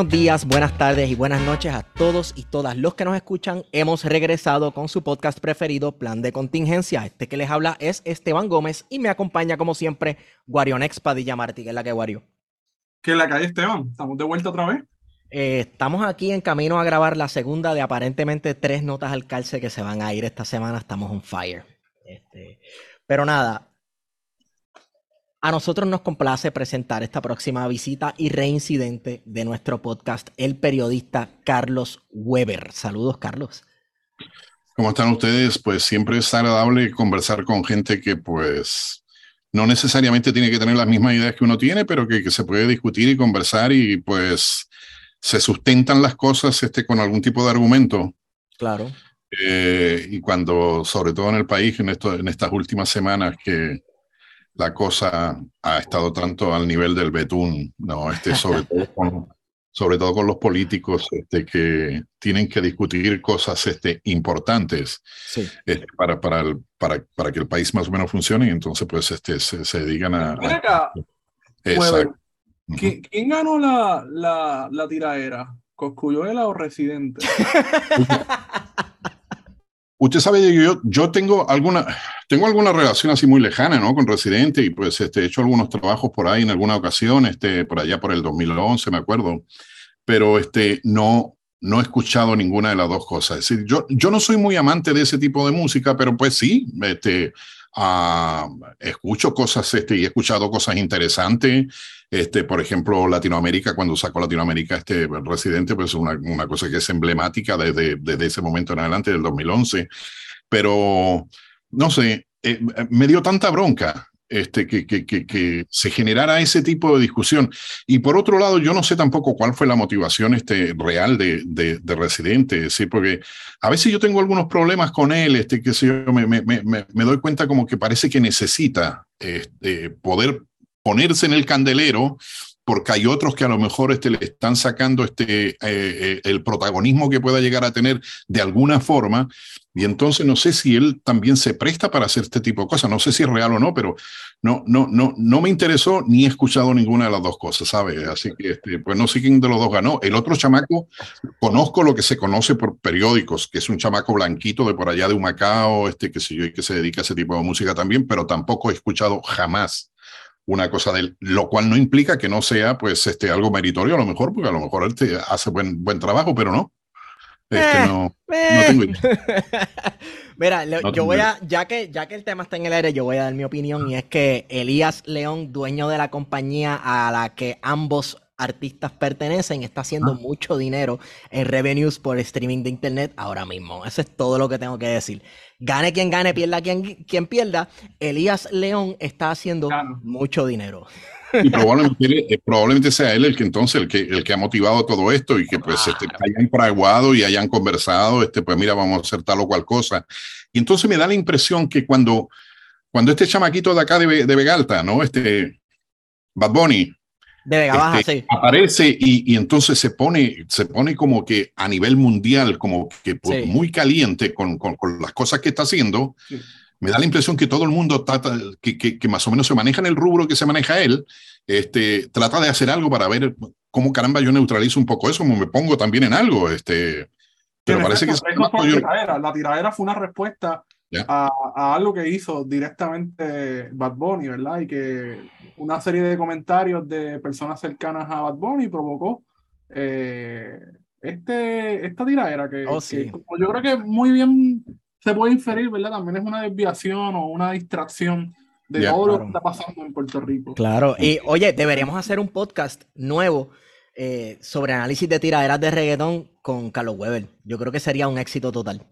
Buenos días, buenas tardes y buenas noches a todos y todas los que nos escuchan. Hemos regresado con su podcast preferido, Plan de Contingencia. Este que les habla es Esteban Gómez y me acompaña como siempre Guarionex Padilla Martí, que es la que Guario. ¿Qué es la calle Esteban? ¿Estamos de vuelta otra vez? Eh, estamos aquí en camino a grabar la segunda de aparentemente tres notas al calce que se van a ir esta semana. Estamos on fire. Este, pero nada, a nosotros nos complace presentar esta próxima visita y reincidente de nuestro podcast, el periodista Carlos Weber. Saludos, Carlos. ¿Cómo están ustedes? Pues siempre es agradable conversar con gente que pues no necesariamente tiene que tener las mismas ideas que uno tiene, pero que, que se puede discutir y conversar y pues se sustentan las cosas este, con algún tipo de argumento. Claro. Eh, y cuando, sobre todo en el país, en, esto, en estas últimas semanas que la cosa ha estado tanto al nivel del betún, ¿no? Este, sobre, todo con, sobre todo con los políticos este, que tienen que discutir cosas este, importantes Sí. este, para, para, el- para, para que el país más o menos funcione y entonces pues este, se, se dedican a... Acá, Exacto. Weber, ¿qui- ¿quién ganó la, la, la tiraera? ¿Coscuyuela o Residente? Usted sabe, yo, yo tengo alguna, tengo alguna relación así muy lejana, ¿no? Con Residente y pues este, he hecho algunos trabajos por ahí en alguna ocasión, este, por allá por el 2011, me acuerdo, pero este, no, no he escuchado ninguna de las dos cosas. Es decir, yo, yo no soy muy amante de ese tipo de música, pero pues sí, este, ah, escucho cosas este, y he escuchado cosas interesantes. Este, por ejemplo, Latinoamérica, cuando sacó Latinoamérica este Residente, pues una, una cosa que es emblemática desde, desde ese momento en adelante, del 2011. Pero, no sé, eh, me dio tanta bronca este, que, que, que, que se generara ese tipo de discusión. Y por otro lado, yo no sé tampoco cuál fue la motivación este, real de, de, de Residente, es decir, porque a veces yo tengo algunos problemas con él, este, que sé yo, me, me, me, me doy cuenta como que parece que necesita este, poder ponerse en el candelero porque hay otros que a lo mejor este, le están sacando este, eh, eh, el protagonismo que pueda llegar a tener de alguna forma. Y entonces no sé si él también se presta para hacer este tipo de cosas. No sé si es real o no, pero no, no, no, no me interesó ni he escuchado ninguna de las dos cosas, ¿sabes? Así que este, pues no sé quién de los dos ganó. El otro chamaco, conozco lo que se conoce por periódicos, que es un chamaco blanquito de por allá de Humacao, este, que sé yo, que se dedica a ese tipo de música también, pero tampoco he escuchado jamás una cosa de él, lo cual no implica que no sea pues este algo meritorio a lo mejor, porque a lo mejor él te hace buen, buen trabajo, pero no. Este, Eh, no, tengo idea. Mira, le- No yo tengo voy idea. a, ya que, ya que el tema está en el aire, yo voy a dar mi opinión y es que Elías León, dueño de la compañía a la que ambos artistas pertenecen, está haciendo Ah. mucho dinero en revenues por streaming de internet ahora mismo. Eso es todo lo que tengo que decir. Gane quien gane, pierda quien, quien pierda. Elías León está haciendo mucho dinero. Y probablemente, eh, probablemente sea él el que entonces el que, el que ha motivado todo esto y que pues este, Claro. hayan fraguado y hayan conversado, este, pues mira, vamos a hacer tal o cual cosa. Y entonces me da la impresión que cuando, cuando este chamaquito de acá de, de Vegalta, ¿no? Este Bad Bunny, De Vega Baja, este, sí. aparece y, y entonces se pone, se pone como que a nivel mundial, como que pues, Sí. muy caliente con, con, con las cosas que está haciendo. Sí. Me da la impresión que todo el mundo trata, que, que, que más o menos se maneja en el rubro que se maneja él, este, trata de hacer algo para ver cómo caramba yo neutralizo un poco eso, como me pongo también en algo. Este, pero En parece que yo- tiradera. La tiradera fue una respuesta Ya. a, a algo que hizo directamente Bad Bunny, ¿verdad? Y que una serie de comentarios de personas cercanas a Bad Bunny provocó eh, este, esta tiradera que, Oh, como yo creo que muy bien se puede inferir, ¿verdad? También es una desviación o una distracción de todo lo que está pasando en Puerto Rico. Claro, y oye, deberíamos hacer un podcast nuevo eh, sobre análisis de tiraderas de reggaetón con Carlos Weber. Yo creo que sería un éxito total.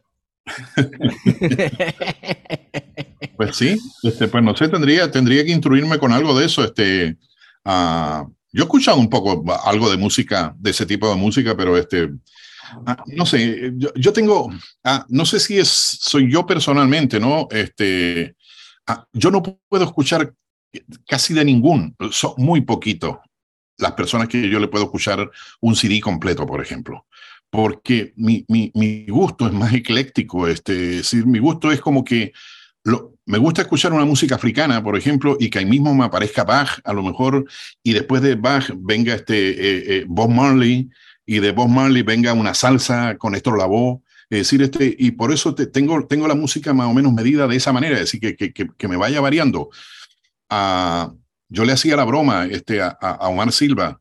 Pues sí, este, pues no sé, tendría, tendría que instruirme con algo de eso. Este, ah, yo he escuchado un poco algo de música, de ese tipo de música, pero este, ah, no sé, yo, yo tengo, ah, no sé si es, soy yo personalmente, ¿no? Este, yo no puedo escuchar casi de ningún, son muy poquito las personas que yo le puedo escuchar un CD completo, por ejemplo porque mi, mi, mi, gusto es más ecléctico, este, es decir, mi gusto es como que lo, me gusta escuchar una música africana, por ejemplo, y que ahí mismo me aparezca Bach, a lo mejor, y después de Bach venga este eh, eh, Bob Marley, y de Bob Marley venga una salsa con Néstor Lavoe, es decir, este, y por eso te, tengo, tengo la música más o menos medida de esa manera, es decir, que, que, que, me vaya variando. Uh, yo le hacía la broma este, a, a Omar Silva,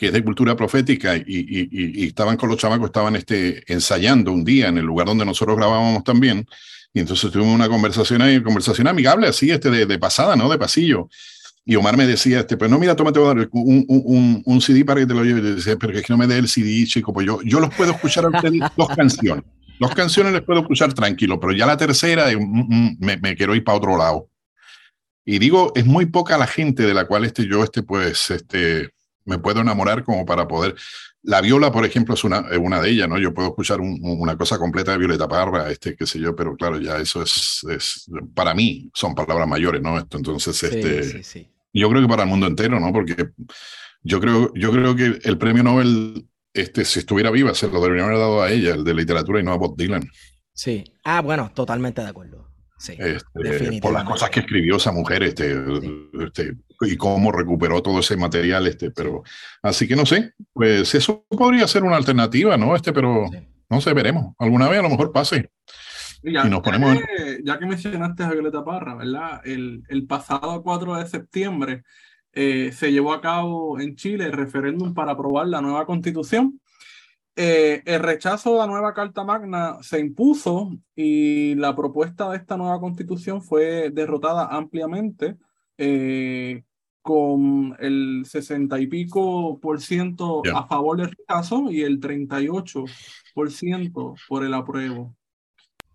que es de cultura profética, y, y, y, estaban con los chamacos, estaban este, ensayando un día en el lugar donde nosotros grabábamos también, y entonces tuvimos una conversación ahí, conversación amigable, así, este, de, de pasada, ¿no? De pasillo. Y Omar me decía, este, pues no, mira, tómate un, un, un CD para que te lo lleve. Y decía, pero es que no me dé el CD, chico, pues yo, yo los puedo escuchar a ustedes dos canciones. Dos canciones les puedo escuchar tranquilo, pero ya la tercera mm, me, me quiero ir para otro lado. Y digo, es muy poca la gente de la cual este, yo este, pues, este, me puedo enamorar como para poder. La viola, por ejemplo, es una, una de ellas, ¿no? Yo puedo escuchar un, una cosa completa de Violeta Parra, este, qué sé yo, pero claro, ya eso es, es para mí son palabras mayores, ¿no? Esto, entonces, Sí, este, sí, sí. yo creo que para el mundo entero, ¿no? Porque yo creo, yo creo que el premio Nobel, este, si estuviera viva, se lo deberían haber dado a ella, el de literatura, y no a Bob Dylan. Sí. Ah, bueno, totalmente de acuerdo. Sí, Este, por las cosas que escribió esa mujer, este, este, y cómo recuperó todo ese material, este, pero así que no sé, pues eso podría ser una alternativa, ¿no? Este, pero Sí. no sé, veremos. Alguna vez a lo mejor pase. Y ya, Y nos ponemos ya, que, ya que mencionaste a Violeta Parra, ¿verdad? El, el pasado 4 de septiembre eh, se llevó a cabo en Chile el referéndum para aprobar la nueva constitución. Eh, el rechazo de la nueva Carta Magna se impuso y la propuesta de esta nueva constitución fue derrotada ampliamente eh, con el 60 y pico por ciento a favor del rechazo y el 38 por ciento por el apruebo.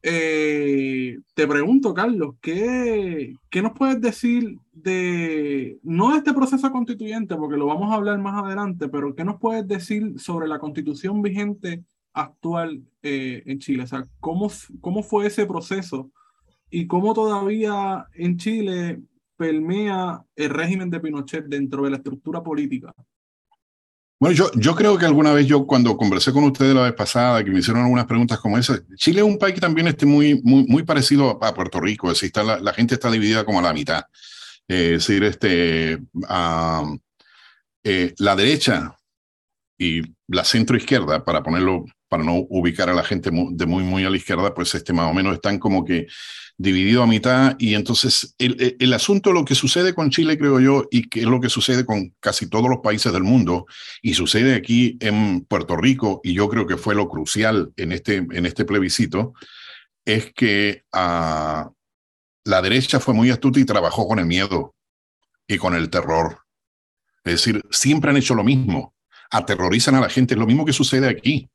Eh, te pregunto, Carlos, ¿qué, ¿qué nos puedes decir de, no de este proceso constituyente, porque lo vamos a hablar más adelante, pero qué nos puedes decir sobre la constitución vigente actual eh, en Chile? O sea, ¿cómo, ¿cómo fue ese proceso y cómo todavía en Chile permea el régimen de Pinochet dentro de la estructura política? Bueno, yo, yo creo que alguna vez yo cuando conversé con ustedes la vez pasada, que me hicieron algunas preguntas como esas, Chile es un país que también esté muy, muy, muy parecido a Puerto Rico, es decir, está la, gente está dividida como a la mitad. Es decir, este, eh, la derecha y la centro izquierda, para ponerlo, para no ubicar a la gente de muy, muy a la izquierda, pues este más o menos están como que dividido a mitad. Y entonces el, el- el asunto, lo que sucede con Chile, creo yo, y que es lo que sucede con casi todos los países del mundo, y sucede aquí en Puerto Rico, y yo creo que fue lo crucial en este, en este plebiscito, es que ah, la derecha fue muy astuta y trabajó con el miedo y con el terror. Es decir, siempre han hecho lo mismo, aterrorizan a la gente, es lo mismo que sucede aquí.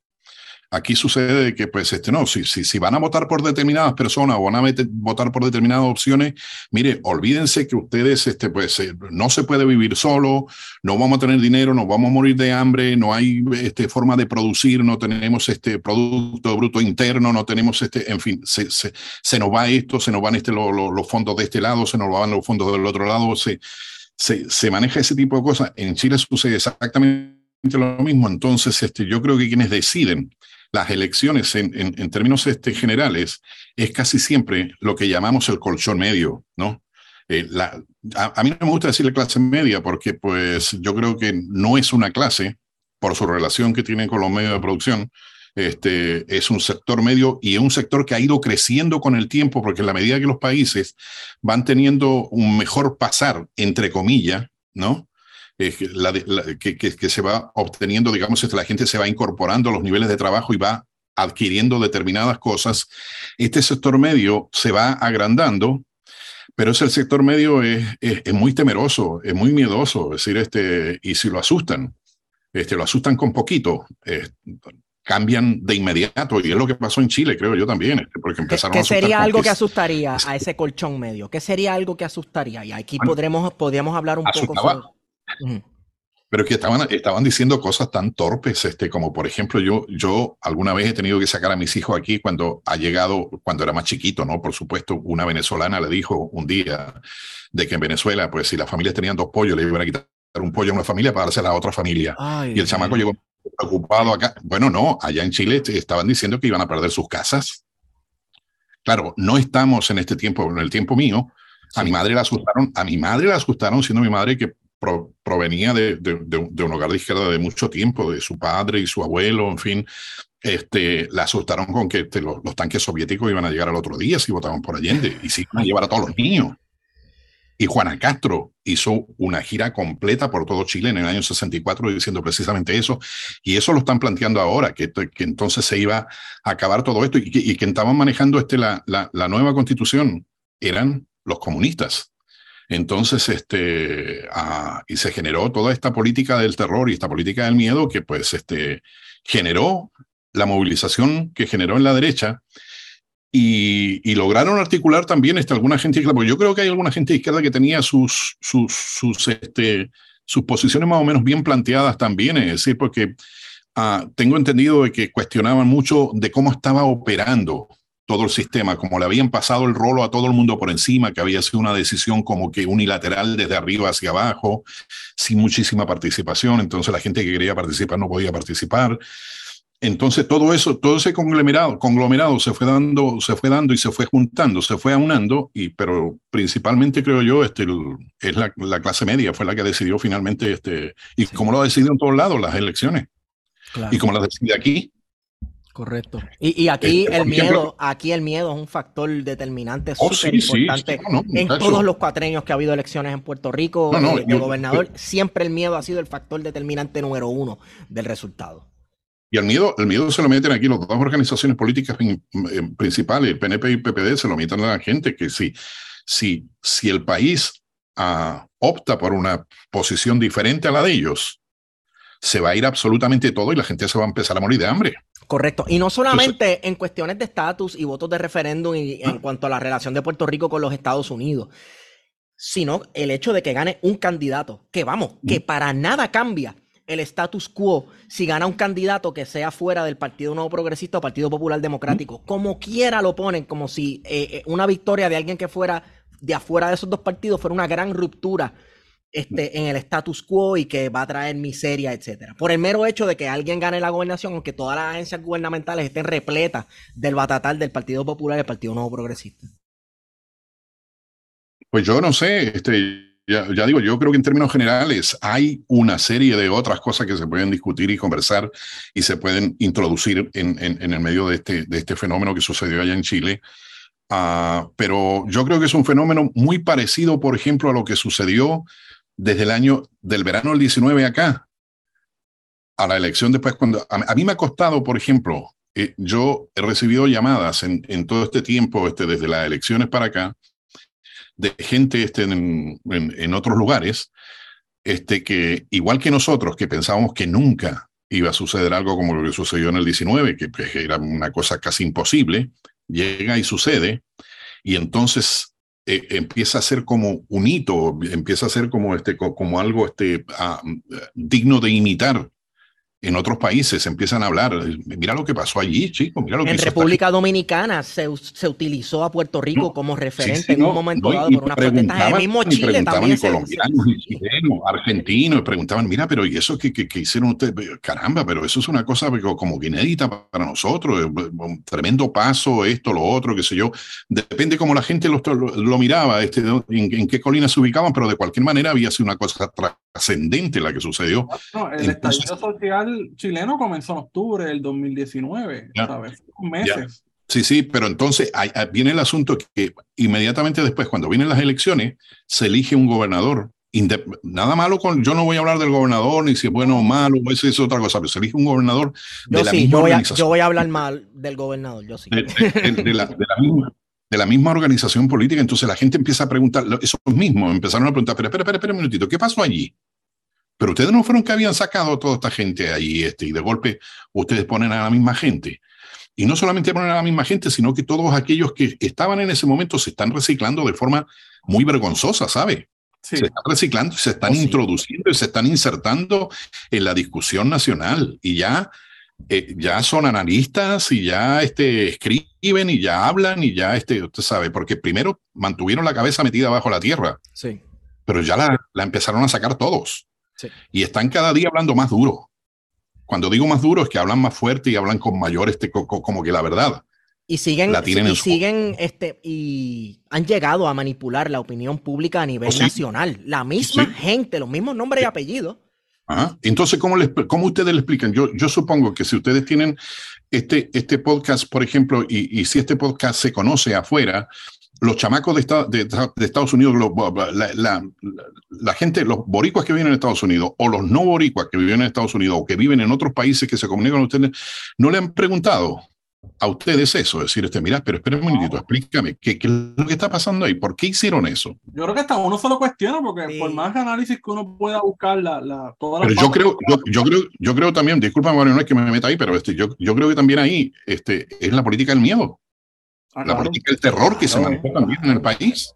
Aquí sucede que, pues, este, no, si, si, si van a votar por determinadas personas o van a mete- votar por determinadas opciones, mire, olvídense que ustedes, este, pues, eh, no se puede vivir solo, no vamos a tener dinero, nos vamos a morir de hambre, no hay este, forma de producir, no tenemos este producto bruto interno, no tenemos este, en fin, se, se, se nos va esto, se nos van este, lo- lo- los fondos de este lado, se nos van los fondos del otro lado, se, se, se maneja ese tipo de cosas. En Chile sucede exactamente lo mismo. Entonces, este, yo creo que quienes deciden las elecciones en, términos este, generales es casi siempre lo que llamamos el colchón medio, ¿no? Eh, a, a, mí no me gusta decirle clase media porque pues yo creo que no es una clase por su relación que tiene con los medios de producción, este, es un sector medio y es un sector que ha ido creciendo con el tiempo porque en la medida que los países van teniendo un mejor pasar, entre comillas, ¿no? Que, que, se va obteniendo, digamos, este, la gente se va incorporando a los niveles de trabajo y va adquiriendo determinadas cosas. Este sector medio se va agrandando, pero ese sector medio es, es, muy temeroso, es muy miedoso, es decir, este, y si lo asustan, este, lo asustan con poquito, cambian de inmediato, y es lo que pasó en Chile, creo yo también, este, porque empezaron ¿Qué, sería algo que asustaría a ese colchón medio? ¿Qué sería algo que asustaría? Y aquí podremos, podríamos hablar un poco sobre pero que estaban, estaban diciendo cosas tan torpes, este, como por ejemplo, yo, yo alguna vez he tenido que sacar a mis hijos aquí cuando ha llegado, cuando era más chiquito, ¿no? Por supuesto, una venezolana le dijo un día de que en Venezuela, pues si las familias tenían dos pollos, le iban a quitar un pollo a una familia para dársela a otra familia. y el chamaco llegó preocupado acá. Bueno, no, allá en Chile estaban diciendo que iban a perder sus casas. Claro, no estamos en este tiempo, en el tiempo mío. A mi madre la asustaron, a mi madre la asustaron siendo mi madre que provenía de, de, un hogar de izquierda de mucho tiempo, de su padre y su abuelo, en fin, este, la asustaron con que este, los, tanques soviéticos iban a llegar al otro día si votaban por Allende y si iban a llevar a todos los niños. Y Juana Castro hizo una gira completa por todo Chile en el año 64 diciendo precisamente eso. Y eso lo están planteando ahora, que, entonces se iba a acabar todo esto y que, estaban manejando este, la, la nueva constitución eran los comunistas. Entonces, este, ah, y se generó toda esta política del terror y esta política del miedo que pues este, generó la movilización que generó en la derecha. Y, lograron articular también este, alguna gente izquierda, porque yo creo que hay alguna gente izquierda que tenía sus, sus, este, sus posiciones más o menos bien planteadas también, es decir, porque ah, tengo entendido de que cuestionaban mucho de cómo estaba operando todo el sistema, como le habían pasado el rolo a todo el mundo por encima, que había sido una decisión como que unilateral desde arriba hacia abajo, sin muchísima participación, entonces la gente que quería participar no podía participar. Entonces todo eso, todo ese conglomerado, conglomerado se fue dando, se fue dando y se fue juntando, se fue aunando, y, pero principalmente creo yo, este, es la, clase media, fue la que decidió finalmente, este, y como lo ha decidido en todos lados las elecciones, y como lo decide aquí, Correcto. Y, aquí este, el miedo, aquí el miedo es un factor determinante oh, súper importante en todos los cuatreños que ha habido elecciones en Puerto Rico eh, de, gobernador. siempre el miedo ha sido el factor determinante número uno del resultado. Y el miedo, el miedo se lo meten aquí las dos organizaciones políticas principales, el PNP y el PPD, se lo meten a la gente que si, si, si el país ah, opta por una posición diferente a la de ellos, se va a ir absolutamente todo y la gente se va a empezar a morir de hambre. Correcto. Y no solamente en cuestiones de estatus y votos de referéndum y en cuanto a la relación de Puerto Rico con los Estados Unidos, sino el hecho de que gane un candidato, que vamos, que para nada cambia el status quo si gana un candidato que sea fuera del Partido Nuevo Progresista o Partido Popular Democrático. Como quiera lo ponen, como si eh, eh, una victoria de alguien que fuera de afuera de esos dos partidos fuera una gran ruptura este, en el status quo y que va a traer miseria, etcétera. Por el mero hecho de que alguien gane la gobernación, aunque todas las agencias gubernamentales estén repletas del batatal del Partido Popular y del Partido Nuevo Progresista. Pues yo no sé, este, ya, digo, yo creo que en términos generales hay una serie de otras cosas que se pueden discutir y conversar y se pueden introducir en, en, el medio de este, de este fenómeno que sucedió allá en Chile. Ah, pero yo creo que es un fenómeno muy parecido, por ejemplo, a lo que sucedió desde el año del verano del 19 acá, a la elección después, cuando a, mí me ha costado, por ejemplo, eh, yo he recibido llamadas en, en, todo este tiempo, este, desde las elecciones para acá, de gente este, en, en, otros lugares, este, que igual que nosotros, que pensábamos que nunca iba a suceder algo como lo que sucedió en el 19, que, que era una cosa casi imposible, llega y sucede, y entonces eh, empieza a ser como un hito, empieza a ser como, este, como algo este, ah, digno de imitar en otros países empiezan a hablar. Mira lo que pasó allí, chicos. Mira lo en República Dominicana se, se, utilizó a Puerto Rico como referente en un momento dado por una protesta. El mismo Chile también. colombianos, chilenos, argentinos, preguntaban, mira, pero ¿y eso que, que, hicieron ustedes? Caramba, pero eso es una cosa como que inédita para nosotros. Un tremendo paso, esto, lo otro, qué sé yo. Depende cómo la gente lo, lo, miraba, este, en, en, qué colina se ubicaban, pero de cualquier manera había sido una cosa trascendente la que sucedió. No, el estallido social chileno comenzó en octubre del 2019, ¿sabes? Meses. Sí, sí, pero entonces viene el asunto que inmediatamente después, cuando vienen las elecciones, se elige un gobernador nada malo con, yo no voy a hablar del gobernador, ni si es bueno o malo, eso es otra cosa, pero se elige un gobernador de yo la misma yo voy, a, yo voy a hablar mal del gobernador, yo sí. De, la, misma, de, la, misma, organización política, entonces la gente empieza a preguntar, esos mismos empezaron a preguntar, pero espera, espera, espera un minutito, ¿qué pasó allí? Pero ustedes no fueron que habían sacado a toda esta gente ahí, este, y de golpe ustedes ponen a la misma gente. Y no solamente ponen a la misma gente, sino que todos aquellos que estaban en ese momento se están reciclando de forma muy vergonzosa, ¿sabe? Se están reciclando, se están oh, introduciendo y se están insertando en la discusión nacional y ya, eh, ya son analistas y ya este, escriben y ya hablan y ya, este, usted sabe, porque primero mantuvieron la cabeza metida bajo la tierra, sí. pero ya la, la empezaron a sacar todos y están cada día hablando más duro. Cuando digo más duro es que hablan más fuerte y hablan con mayor, este, como que la verdad. Y siguen, y siguen, este, y han llegado a manipular la opinión pública a nivel oh, nacional. La misma gente, los mismos nombres y apellidos. Entonces, ¿cómo, les, ¿cómo ustedes le explican? Yo, yo supongo que si ustedes tienen este, este podcast, por ejemplo, y, y si este podcast se conoce afuera, los chamacos de, de, Estados Unidos, la, la, gente, los boricuas que viven en Estados Unidos o los no boricuas que viven en Estados Unidos o que viven en otros países que se comunican con ustedes, no le han preguntado a ustedes eso, decir, este, mira, pero espera un minutito, explícame, ¿qué, ¿qué, es lo que está pasando ahí? ¿Por qué hicieron eso? Yo creo que hasta uno se lo cuestiona, porque por más análisis que uno pueda buscar, la, la, toda Pero yo creo, yo, yo, creo, yo creo también, disculpa, Mario, no es que me meta ahí, pero este, yo, yo creo que también ahí este, es la política del miedo. Ah, la política del terror que se manejó también en el país.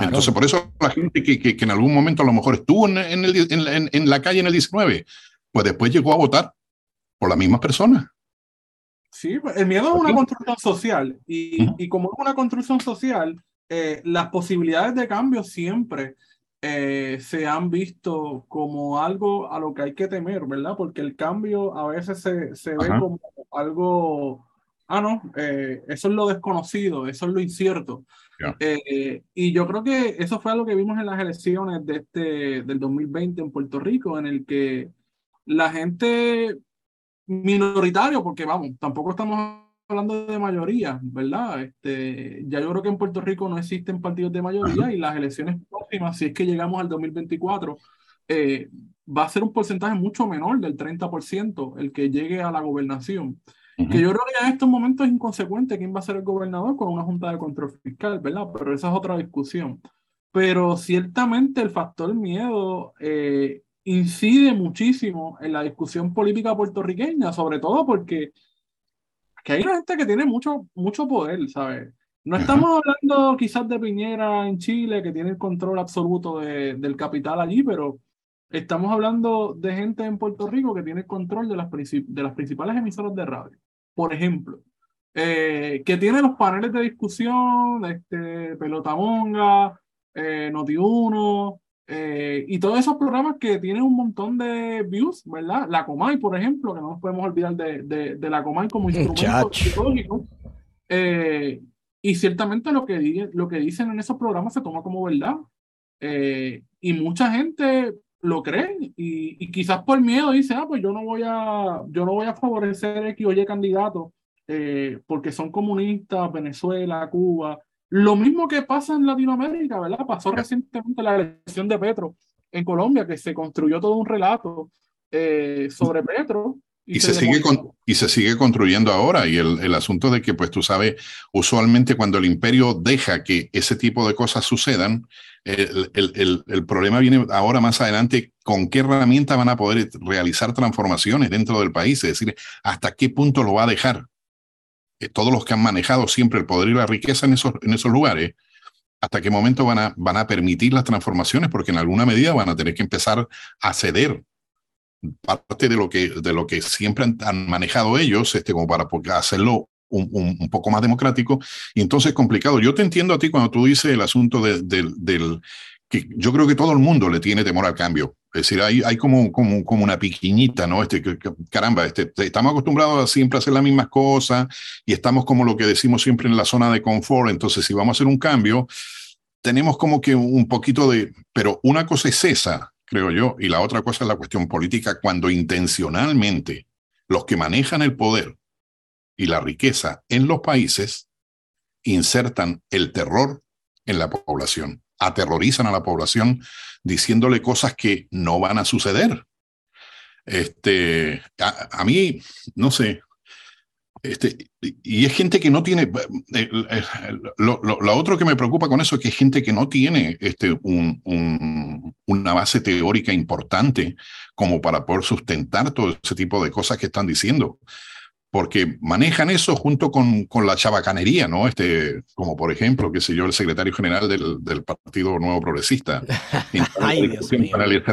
Entonces, por eso la gente que, que, en algún momento a lo mejor estuvo en, en, el, en, en, la calle en el 19, pues después llegó a votar por las mismas personas. Sí, el miedo es una construcción social y, y como es una construcción social, eh, las posibilidades de cambio siempre eh, se han visto como algo a lo que hay que temer, ¿verdad? Porque el cambio a veces se, se ve como algo ah, no, eh, eso es lo desconocido, eso es lo incierto. Eh, y yo creo que eso fue lo que vimos en las elecciones de este, del 2020 en Puerto Rico, en el que la gente minoritario, porque vamos, tampoco estamos hablando de mayoría, ¿verdad? Este, ya yo creo que en Puerto Rico no existen partidos de mayoría y las elecciones próximas, si es que llegamos al 2024, eh, va a ser un porcentaje mucho menor del 30% el que llegue a la gobernación. Que yo creo que en estos momentos es inconsecuente quién va a ser el gobernador con una junta de control fiscal, ¿verdad? Pero esa es otra discusión. Pero ciertamente el factor miedo eh, incide muchísimo en la discusión política puertorriqueña, sobre todo porque que hay una gente que tiene mucho, mucho poder, ¿sabes? No estamos hablando quizás de Piñera en Chile, que tiene el control absoluto de, del capital allí, pero estamos hablando de gente en Puerto Rico que tiene el control de las, de las principales emisoras de radio por ejemplo, eh, que tiene los paneles de discusión, este, Pelotamonga, eh, Noti1, eh, y todos esos programas que tienen un montón de views, ¿verdad? La Comay, por ejemplo, que no nos podemos olvidar de, de, la Comay como instrumento psicológico. Eh, y ciertamente lo que, lo que dicen en esos programas se toma como verdad. y mucha gente lo creen y, y, quizás por miedo dice, ah, pues yo no voy a, yo no voy a favorecer X o Y candidato eh, porque son comunistas, Venezuela, Cuba. Lo mismo que pasa en Latinoamérica, ¿verdad? Pasó recientemente la elección de Petro en Colombia, que se construyó todo un relato eh, sobre Petro y, se, sigue y se sigue construyendo ahora. Y el, el, asunto de que, pues tú sabes, usualmente cuando el imperio deja que ese tipo de cosas sucedan, el, el, el, problema viene ahora más adelante, con qué herramienta van a poder realizar transformaciones dentro del país, es decir, hasta qué punto lo va a dejar. Eh, todos los que han manejado siempre el poder y la riqueza en esos, en esos lugares, hasta qué momento van a, van a permitir las transformaciones, porque en alguna medida van a tener que empezar a ceder parte de lo que, de lo que siempre han, manejado ellos, este, como para hacerlo un, un, poco más democrático, y entonces complicado. Yo te entiendo a ti cuando tú dices el asunto de, del que yo creo que todo el mundo le tiene temor al cambio. Es decir, hay, hay como, como, como una piquiñita, ¿no? Este, caramba, este, estamos acostumbrados a siempre hacer las mismas cosas y estamos como lo que decimos siempre en la zona de confort. Entonces, si vamos a hacer un cambio, tenemos como que un poquito de, pero una cosa es esa, creo yo. Y la otra cosa es la cuestión política, cuando intencionalmente los que manejan el poder y la riqueza en los países insertan el terror en la población. aterrorizan a la población diciéndole cosas que no van a suceder. Este, a, mí, no sé, este, y es gente que no tiene, eh, eh, lo, otro que me preocupa con eso es que es gente que no tiene este, un, una base teórica importante como para poder sustentar todo ese tipo de cosas que están diciendo porque manejan eso junto con, con, la chabacanería, ¿no? Este, como por ejemplo, qué sé yo, el secretario general del, del Partido Nuevo Progresista, Ay, Dios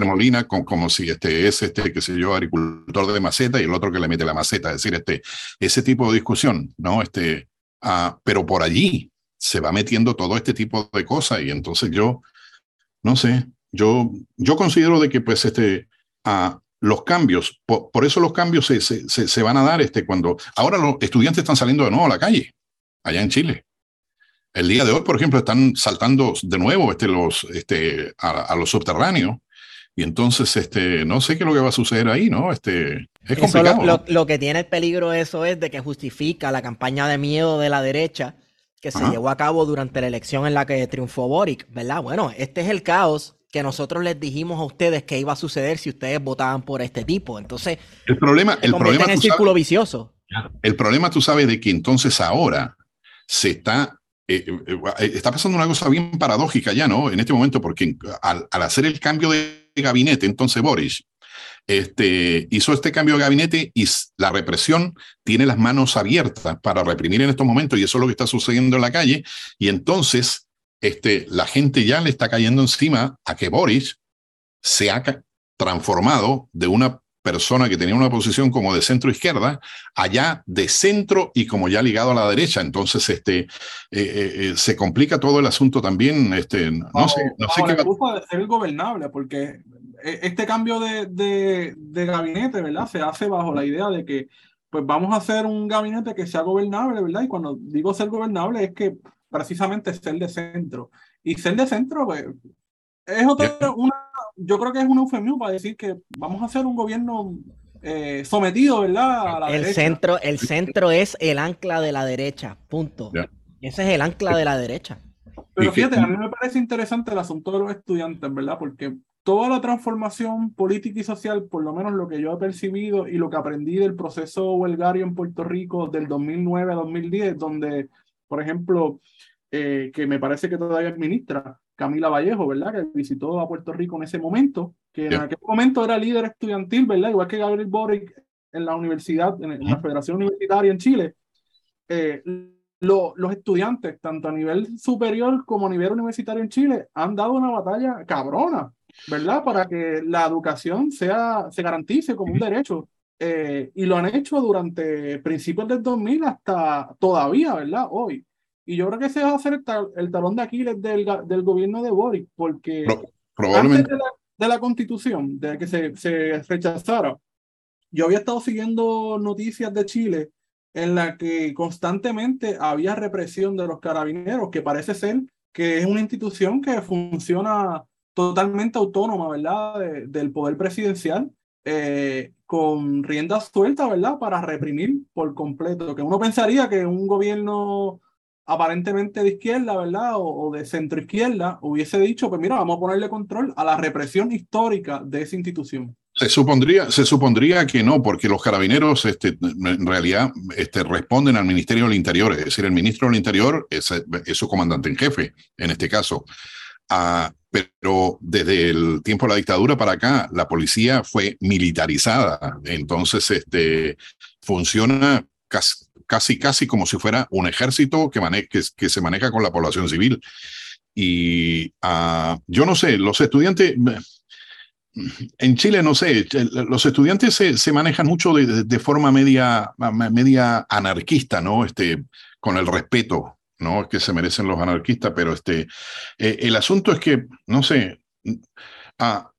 Molina, con, como si este es este, qué sé yo, agricultor de maceta y el otro que le mete la maceta, es decir, este, ese tipo de discusión, ¿no? Este, ah, pero por allí se va metiendo todo este tipo de cosas y entonces yo, no sé, yo, yo considero de que pues este, ah, los cambios, por, eso los cambios se, se, se, van a dar este, cuando ahora los estudiantes están saliendo de nuevo a la calle, allá en Chile. El día de hoy, por ejemplo, están saltando de nuevo este, los, este, a, los subterráneos. Y entonces, este, no sé qué es lo que va a suceder ahí, ¿no? Este, es complicado. Lo, lo, que tiene el peligro eso es de que justifica la campaña de miedo de la derecha que se llevó a cabo durante la elección en la que triunfó Boric, ¿verdad? Bueno, este es el caos que nosotros les dijimos a ustedes que iba a suceder si ustedes votaban por este tipo. Entonces, el problema, el problema en el círculo vicioso. El problema, tú sabes, de que entonces ahora se está eh, eh, eh, está pasando una cosa bien paradójica ya, ¿no? En este momento, porque al, hacer el cambio de gabinete, entonces Boris este, hizo este cambio de gabinete y la represión tiene las manos abiertas para reprimir en estos momentos y eso es lo que está sucediendo en la calle. Y entonces este, la gente ya le está cayendo encima a que Boris se ha transformado de una persona que tenía una posición como de centro izquierda, allá de centro y como ya ligado a la derecha. Entonces, este, eh, eh, eh, se complica todo el asunto también. Este, no sé, no sé qué de ser gobernable, porque este cambio de, de, de, gabinete, ¿verdad? Se hace bajo la idea de que, pues, vamos a hacer un gabinete que sea gobernable, ¿verdad? Y cuando digo ser gobernable es que precisamente ser de centro. Y ser de centro, pues, es otra, una, yo creo que es un eufemismo para decir que vamos a hacer un gobierno eh, sometido, ¿verdad? el, Centro, el centro es el ancla de la derecha, punto. Ese es el ancla de la derecha. Pero fíjate, a mí me parece interesante el asunto de los estudiantes, ¿verdad? Porque toda la transformación política y social, por lo menos lo que yo he percibido y lo que aprendí del proceso huelgario en Puerto Rico del 2009 a 2010, donde, por ejemplo, eh, que me parece que todavía administra, Camila Vallejo, ¿verdad? Que visitó a Puerto Rico en ese momento, que en aquel momento era líder estudiantil, ¿verdad? Igual que Gabriel Boric en la universidad, en, la Federación Universitaria en Chile. Eh, los estudiantes, tanto a nivel superior como a nivel universitario en Chile, han dado una batalla cabrona, ¿verdad? Para que la educación sea, se garantice como un derecho. Eh, y lo han hecho durante principios del 2000 hasta todavía, ¿verdad? Hoy. Y yo creo que ese va a ser el, talón de Aquiles del, del gobierno de Boric, porque antes de la, constitución, de que se, se rechazara, yo había estado siguiendo noticias de Chile en la que constantemente había represión de los carabineros, que parece ser que es una institución que funciona totalmente autónoma, ¿verdad? del poder presidencial, eh, con riendas sueltas, ¿verdad? Para reprimir por completo. Que uno pensaría que un gobierno aparentemente de izquierda, ¿verdad? O, de centro izquierda, hubiese dicho, pues mira, vamos a ponerle control a la represión histórica de esa institución. Se supondría, se supondría que no, porque los carabineros este, en realidad este, responden al Ministerio del Interior, es decir, el ministro del Interior es, su comandante en jefe, en este caso. Ah, pero desde el tiempo de la dictadura para acá, la policía fue militarizada, entonces este, funciona casi, casi, casi como si fuera un ejército que, que, se maneja con la población civil. Y uh, yo no sé, los estudiantes, en Chile no sé, los estudiantes se, se manejan mucho de, forma media, media anarquista, ¿no? Este, con el respeto, ¿no? Que se merecen los anarquistas, pero este, eh, el asunto es que, no sé, uh,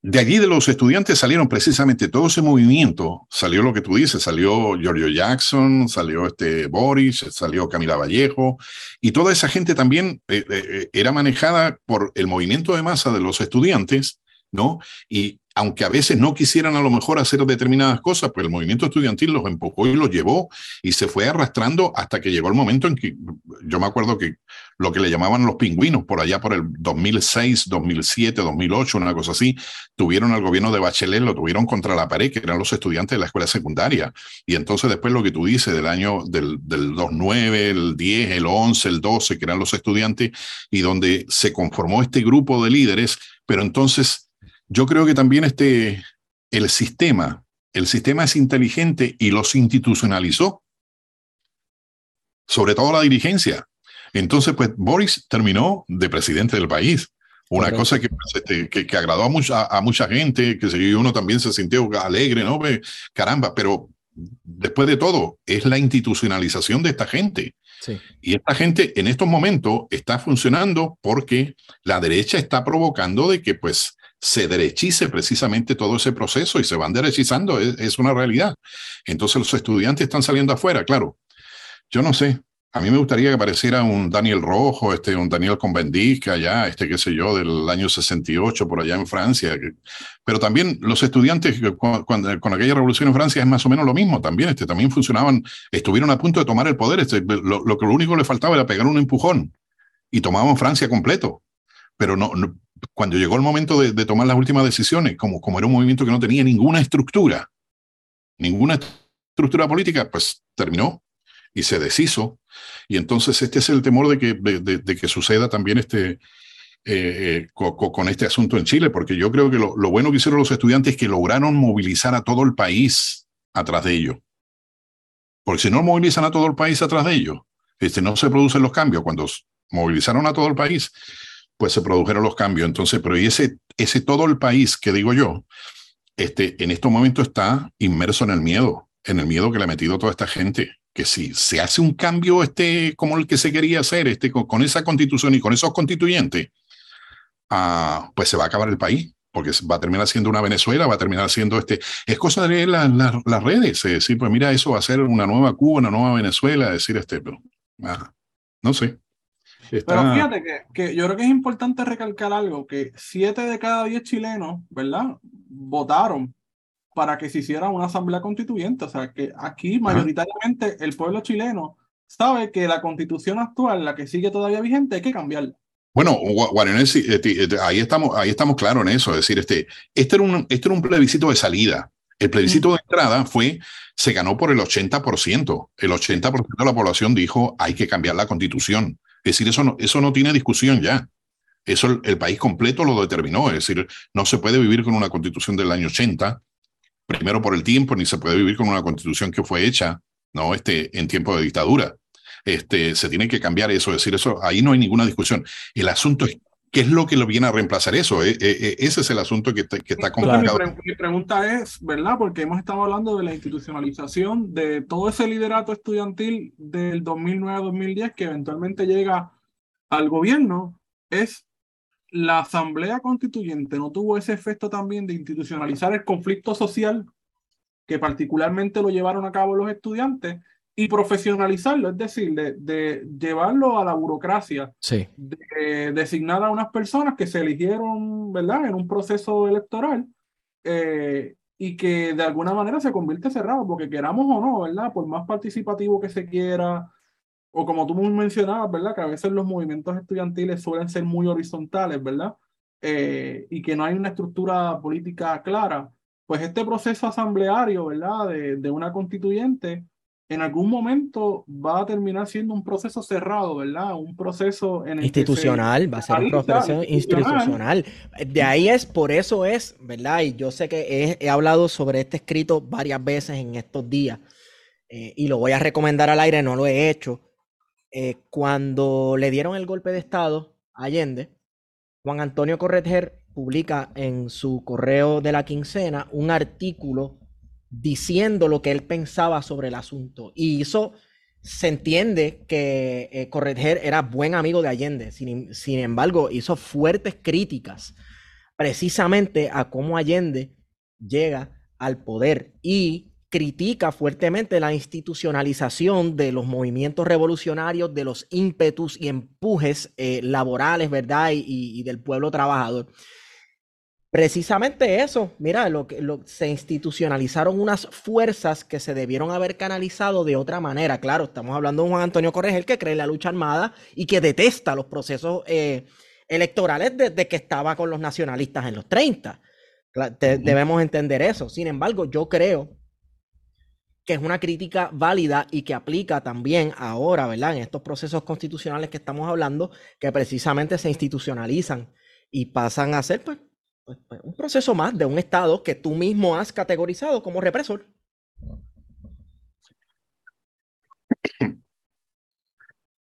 de allí de los estudiantes salieron precisamente todo ese movimiento, salió lo que tú dices, salió Giorgio Jackson, salió este Boris, salió Camila Vallejo, y toda esa gente también eh, eh, era manejada por el movimiento de masa de los estudiantes, ¿no? Y aunque a veces no quisieran a lo mejor hacer determinadas cosas, pues el movimiento estudiantil los empujó y los llevó y se fue arrastrando hasta que llegó el momento en que yo me acuerdo que lo que le llamaban los pingüinos por allá por el 2006, 2007, 2008, una cosa así, tuvieron al gobierno de Bachelet, lo tuvieron contra la pared, que eran los estudiantes de la escuela secundaria. Y entonces después lo que tú dices del año del, del 2009, el 10, el 11, el 12, que eran los estudiantes, y donde se conformó este grupo de líderes, pero entonces yo creo que también este, el sistema, el sistema es inteligente y los institucionalizó, sobre todo la dirigencia. Entonces, pues Boris terminó de presidente del país. Una cosa que, pues, este, que, que, agradó a mucha, a mucha gente, que uno también se sintió alegre, ¿no? Pues, caramba, pero después de todo, es la institucionalización de esta gente. Sí. Y esta gente en estos momentos está funcionando porque la derecha está provocando de que pues se derechice precisamente todo ese proceso y se van derechizando, es, es una realidad. Entonces los estudiantes están saliendo afuera, claro. Yo no sé, a mí me gustaría que apareciera un Daniel Rojo, este, un Daniel Convendisca allá, este, qué sé yo, del año 68 por allá en Francia. Pero también los estudiantes con, con, aquella revolución en Francia es más o menos lo mismo también. Este, también funcionaban, estuvieron a punto de tomar el poder. Este, lo, lo que lo único que le faltaba era pegar un empujón y tomaban Francia completo. Pero no cuando llegó el momento de, de, tomar las últimas decisiones, como, como era un movimiento que no tenía ninguna estructura, ninguna estructura política, pues terminó y se deshizo. Y entonces este es el temor de que, de, que suceda también este, eh, eh, con, este asunto en Chile, porque yo creo que lo, lo, bueno que hicieron los estudiantes es que lograron movilizar a todo el país atrás de ellos. Porque si no movilizan a todo el país atrás de ellos, este, no se producen los cambios. Cuando movilizaron a todo el país, pues se produjeron los cambios. Entonces, pero y ese, ese todo el país que digo yo, este, en estos momentos está inmerso en el miedo, en el miedo que le ha metido toda esta gente que si se hace un cambio este, como el que se quería hacer este, con, con esa constitución y con esos constituyentes, uh, pues se va a acabar el país, porque va a terminar siendo una Venezuela, va a terminar siendo este... Es cosa de leer la, la, las redes, es decir, pues mira, eso va a ser una nueva Cuba, una nueva Venezuela, decir, este, pero, uh, no sé. Está... Pero fíjate que, que, yo creo que es importante recalcar algo, que siete de cada diez chilenos, ¿verdad? Votaron para que se hiciera una asamblea constituyente. O sea, que aquí mayoritariamente el pueblo chileno sabe que la constitución actual, la que sigue todavía vigente, hay que cambiarla. Bueno, Guaranesi, ahí estamos, ahí estamos claros en eso. Es decir, este, este, era un, este era un plebiscito de salida. El plebiscito de entrada fue, se ganó por el 80%. El 80% de la población dijo hay que cambiar la constitución. Es decir, eso no, eso no tiene discusión ya. Eso el país completo lo determinó. Es decir, no se puede vivir con una constitución del año 80 primero por el tiempo, ni se puede vivir con una constitución que fue hecha ¿no? este, en tiempo de dictadura. Este, se tiene que cambiar eso, es decir, eso, ahí no hay ninguna discusión. El asunto es ¿Qué es lo que lo viene a reemplazar eso? Eh, eh, ese es el asunto que, que está complicado. Mi, mi, pregunta es, ¿verdad? Porque hemos estado hablando de la institucionalización de todo ese liderato estudiantil del 2009-2010 que eventualmente llega al gobierno. Es la Asamblea Constituyente no tuvo ese efecto también de institucionalizar el conflicto social que particularmente lo llevaron a cabo los estudiantes y profesionalizarlo, es decir, de, de llevarlo a la burocracia, sí. de designar a unas personas que se eligieron, ¿verdad?, en un proceso electoral eh, y que de alguna manera se convierte cerrado, porque queramos o no, ¿verdad?, por más participativo que se quiera, o como tú mencionabas, ¿verdad? Que a veces los movimientos estudiantiles suelen ser muy horizontales, ¿verdad? Eh, y que no hay una estructura política clara. Pues este proceso asambleario, ¿verdad? De, de, una constituyente, en algún momento va a terminar siendo un proceso cerrado, ¿verdad? Un proceso en el institucional, se va a ser un proceso institucional. De ahí es, por eso es, ¿verdad? Y yo sé que he, he hablado sobre este escrito varias veces en estos días. Eh, y lo voy a recomendar al aire, no lo he hecho, eh, cuando le dieron el golpe de Estado a Allende, Juan Antonio Corretger publica en su correo de la quincena un artículo diciendo lo que él pensaba sobre el asunto. Y eso se entiende que eh, Corretger era buen amigo de Allende. Sin, sin embargo, hizo fuertes críticas precisamente a cómo Allende llega al poder y critica fuertemente la institucionalización de los movimientos revolucionarios, de los ímpetus y empujes eh, laborales, ¿verdad? Y, y, del pueblo trabajador. Precisamente eso, mira, lo que lo, se institucionalizaron unas fuerzas que se debieron haber canalizado de otra manera. Claro, estamos hablando de Juan Antonio Corregel que cree en la lucha armada y que detesta los procesos eh, electorales desde que estaba con los nacionalistas en los 30. Debemos entender eso. Sin embargo, yo creo que es una crítica válida y que aplica también ahora, ¿verdad? En estos procesos constitucionales que estamos hablando, que precisamente se institucionalizan y pasan a ser, pues, pues, pues un proceso más de un Estado que tú mismo has categorizado como represor.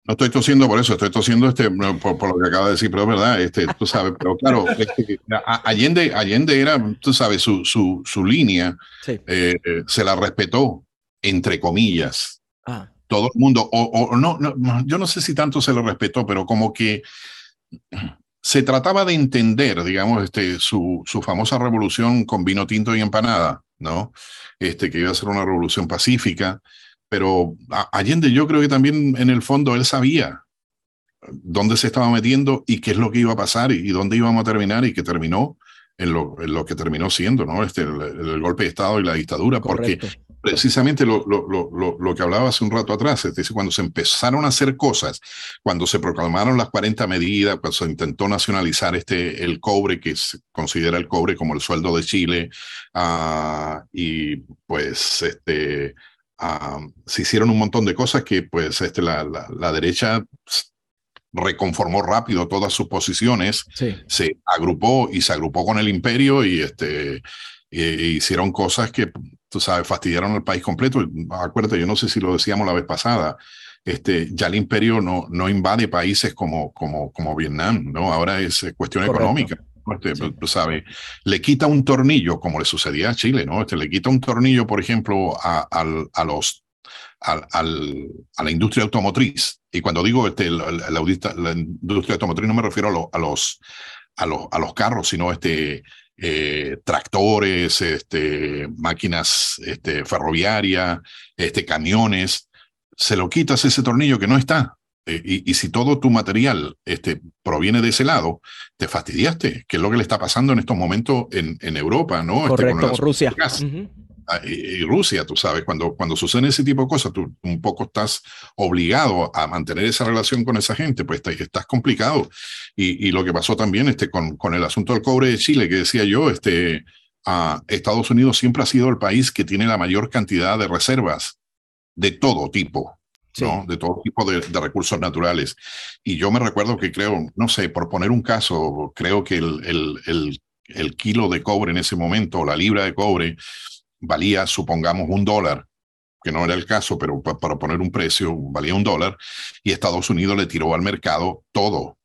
No estoy tosiendo por eso, estoy tosiendo este, por, lo que acaba de decir, pero es verdad, este, tú sabes, pero claro, este, Allende, Allende era, tú sabes, su, su, su línea eh, se la respetó, entre comillas. Ah. Todo el mundo, o, o no, no, yo no sé si tanto se lo respetó, pero como que se trataba de entender, digamos, este, su, su famosa revolución con vino tinto y empanada, ¿no? Este, que iba a ser una revolución pacífica pero Allende yo creo que también en el fondo él sabía dónde se estaba metiendo y qué es lo que iba a pasar y, dónde íbamos a terminar y que terminó en lo, en lo que terminó siendo, ¿no? Este, el, golpe de Estado y la dictadura, porque precisamente lo, lo, lo, lo, que hablaba hace un rato atrás, es decir, cuando se empezaron a hacer cosas, cuando se proclamaron las 40 medidas, cuando se intentó nacionalizar este, el cobre, que se considera el cobre como el sueldo de Chile, uh, y pues este se hicieron un montón de cosas que pues este, la, la, derecha reconformó rápido todas sus posiciones, se agrupó y se agrupó con el imperio y este, hicieron cosas que, tú sabes, fastidiaron al país completo. Acuérdate, yo no sé si lo decíamos la vez pasada, este, ya el imperio no, no invade países como, como, como Vietnam, ¿no? Ahora es cuestión económica. Este, tú sabes, le quita un tornillo, como le sucedía a Chile, ¿no? Este, le quita un tornillo, por ejemplo, a, a los a, la industria automotriz. Y cuando digo este, la, la, industria automotriz no me refiero a, los, a, los, a los carros, sino este, eh, tractores, este, máquinas este, ferroviarias, este, camiones. Se lo quitas ese tornillo que no está. Eh, y, si todo tu material este, proviene de ese lado, te fastidiaste, que es lo que le está pasando en estos momentos en, en Europa, ¿no? Este, Correcto, Rusia. Y, Rusia, tú sabes, cuando, cuando suceden ese tipo de cosas, tú un poco estás obligado a mantener esa relación con esa gente, pues estás complicado. Y, y, lo que pasó también este, con, con el asunto del cobre de Chile, que decía yo, este, a Estados Unidos siempre ha sido el país que tiene la mayor cantidad de reservas de todo tipo. ¿no? de todo tipo de, recursos naturales. Y yo me recuerdo que creo, no sé, por poner un caso, creo que el, el, el, el kilo de cobre en ese momento, la libra de cobre, valía, supongamos, un dólar que no era el caso, pero para poner un precio, valía un dólar, y Estados Unidos le tiró al mercado todo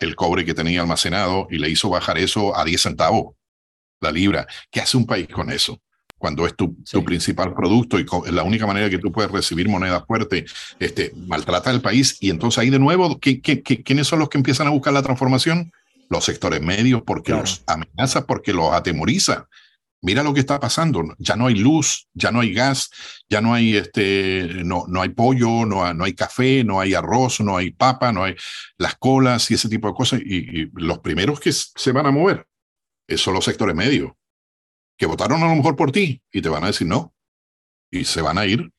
el cobre que tenía almacenado y le hizo bajar eso a 10 centavos la libra. ¿Qué hace un país con eso? cuando es tu, tu principal producto y es la única manera que tú puedes recibir moneda fuerte, este, maltrata al país y entonces ahí de nuevo, ¿qué, qué, quiénes son los que empiezan a buscar la transformación? Los sectores medios, porque los amenaza, porque los atemoriza. Mira lo que está pasando, ya no hay luz, ya no hay gas, ya no hay este, no, no hay pollo, no no hay café, no hay arroz, no hay papa, no hay las colas y ese tipo de cosas. Y, y los primeros que se van a mover son los sectores medios que votaron a lo mejor por ti y te van a decir no. Y se van a ir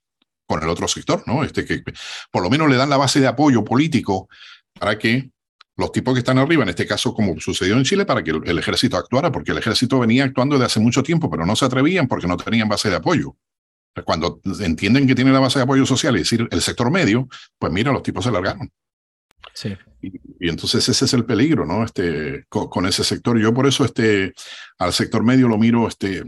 con el otro sector, ¿no? Este que por lo menos le dan la base de apoyo político para que los tipos que están arriba, en este caso como sucedió en Chile, para que el, ejército actuara, porque el ejército venía actuando desde hace mucho tiempo, pero no se atrevían porque no tenían base de apoyo. Cuando entienden que tiene la base de apoyo social, es decir, el sector medio, pues mira, los tipos se largaron. Sí. Y, entonces ese es el peligro, ¿no? Este, con, ese sector. Yo por eso este, al sector medio lo miro, este,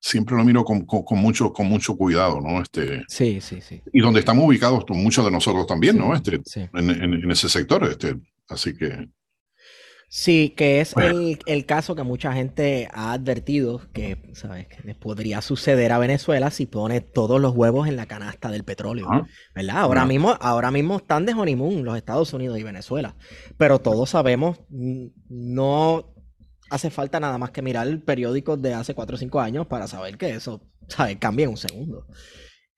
siempre lo miro con, con, mucho, con mucho cuidado, ¿no? Este, sí, sí, sí. Y donde estamos ubicados muchos de nosotros también, ¿no? Este, en, en, ese sector. Este, así que... Sí, que es el, caso que mucha gente ha advertido que, ¿sabes? que podría suceder a Venezuela si pone todos los huevos en la canasta del petróleo, ¿verdad? Ahora, mismo, ahora mismo están de honeymoon los Estados Unidos y Venezuela, pero todos sabemos, no hace falta nada más que mirar el periódico de hace 4 o 5 años para saber que eso, ¿sabes? Cambia en un segundo.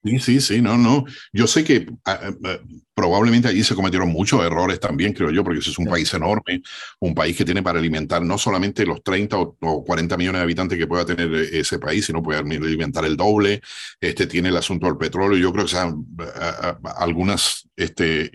Sí, sí, sí, no, no. Yo sé que ah, ah, ah, probablemente allí se cometieron muchos errores también, creo yo, porque ese es un país enorme, un país que tiene para alimentar no solamente los 30 o, 40 millones de habitantes que pueda tener eh, ese país, sino puede alimentar el doble. Este tiene el asunto del petróleo. Yo creo que sean algunas este,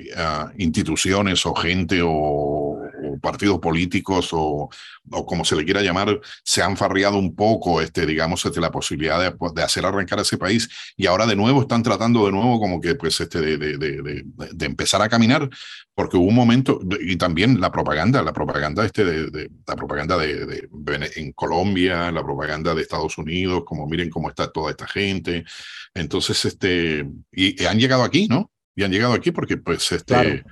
instituciones o gente o partidos políticos o, o, como se le quiera llamar, se han farriado un poco, este, digamos, este, la posibilidad de, hacer arrancar ese país y ahora de nuevo están tratando de nuevo como que pues este, de, de, de empezar a caminar porque hubo un momento y también la propaganda, la propaganda este de, la propaganda de, en Colombia, la propaganda de Estados Unidos, como miren cómo está toda esta gente. Entonces, este, y, han llegado aquí, ¿no? Y han llegado aquí porque pues este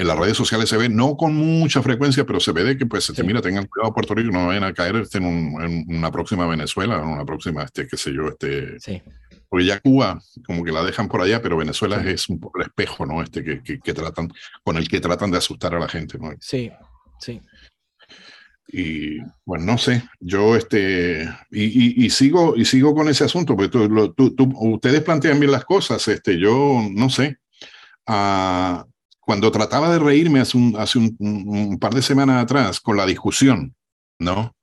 en las redes sociales se ve, no con mucha frecuencia, pero se ve de que, pues, mira, tengan cuidado Puerto Rico, no vayan a caer este, en, en, una próxima Venezuela, en una próxima, este, qué sé yo, este... Sí. Porque ya Cuba, como que la dejan por allá, pero Venezuela es un poco el espejo, ¿no? Este que, que, tratan, con el que tratan de asustar a la gente, ¿no? Sí, sí. Y bueno, no sé, yo este, y, y, sigo, y sigo con ese asunto, porque tú, tú, ustedes plantean bien las cosas, este, yo no sé. Uh, cuando trataba de reírme hace, un, par de semanas atrás con la discusión, ¿no?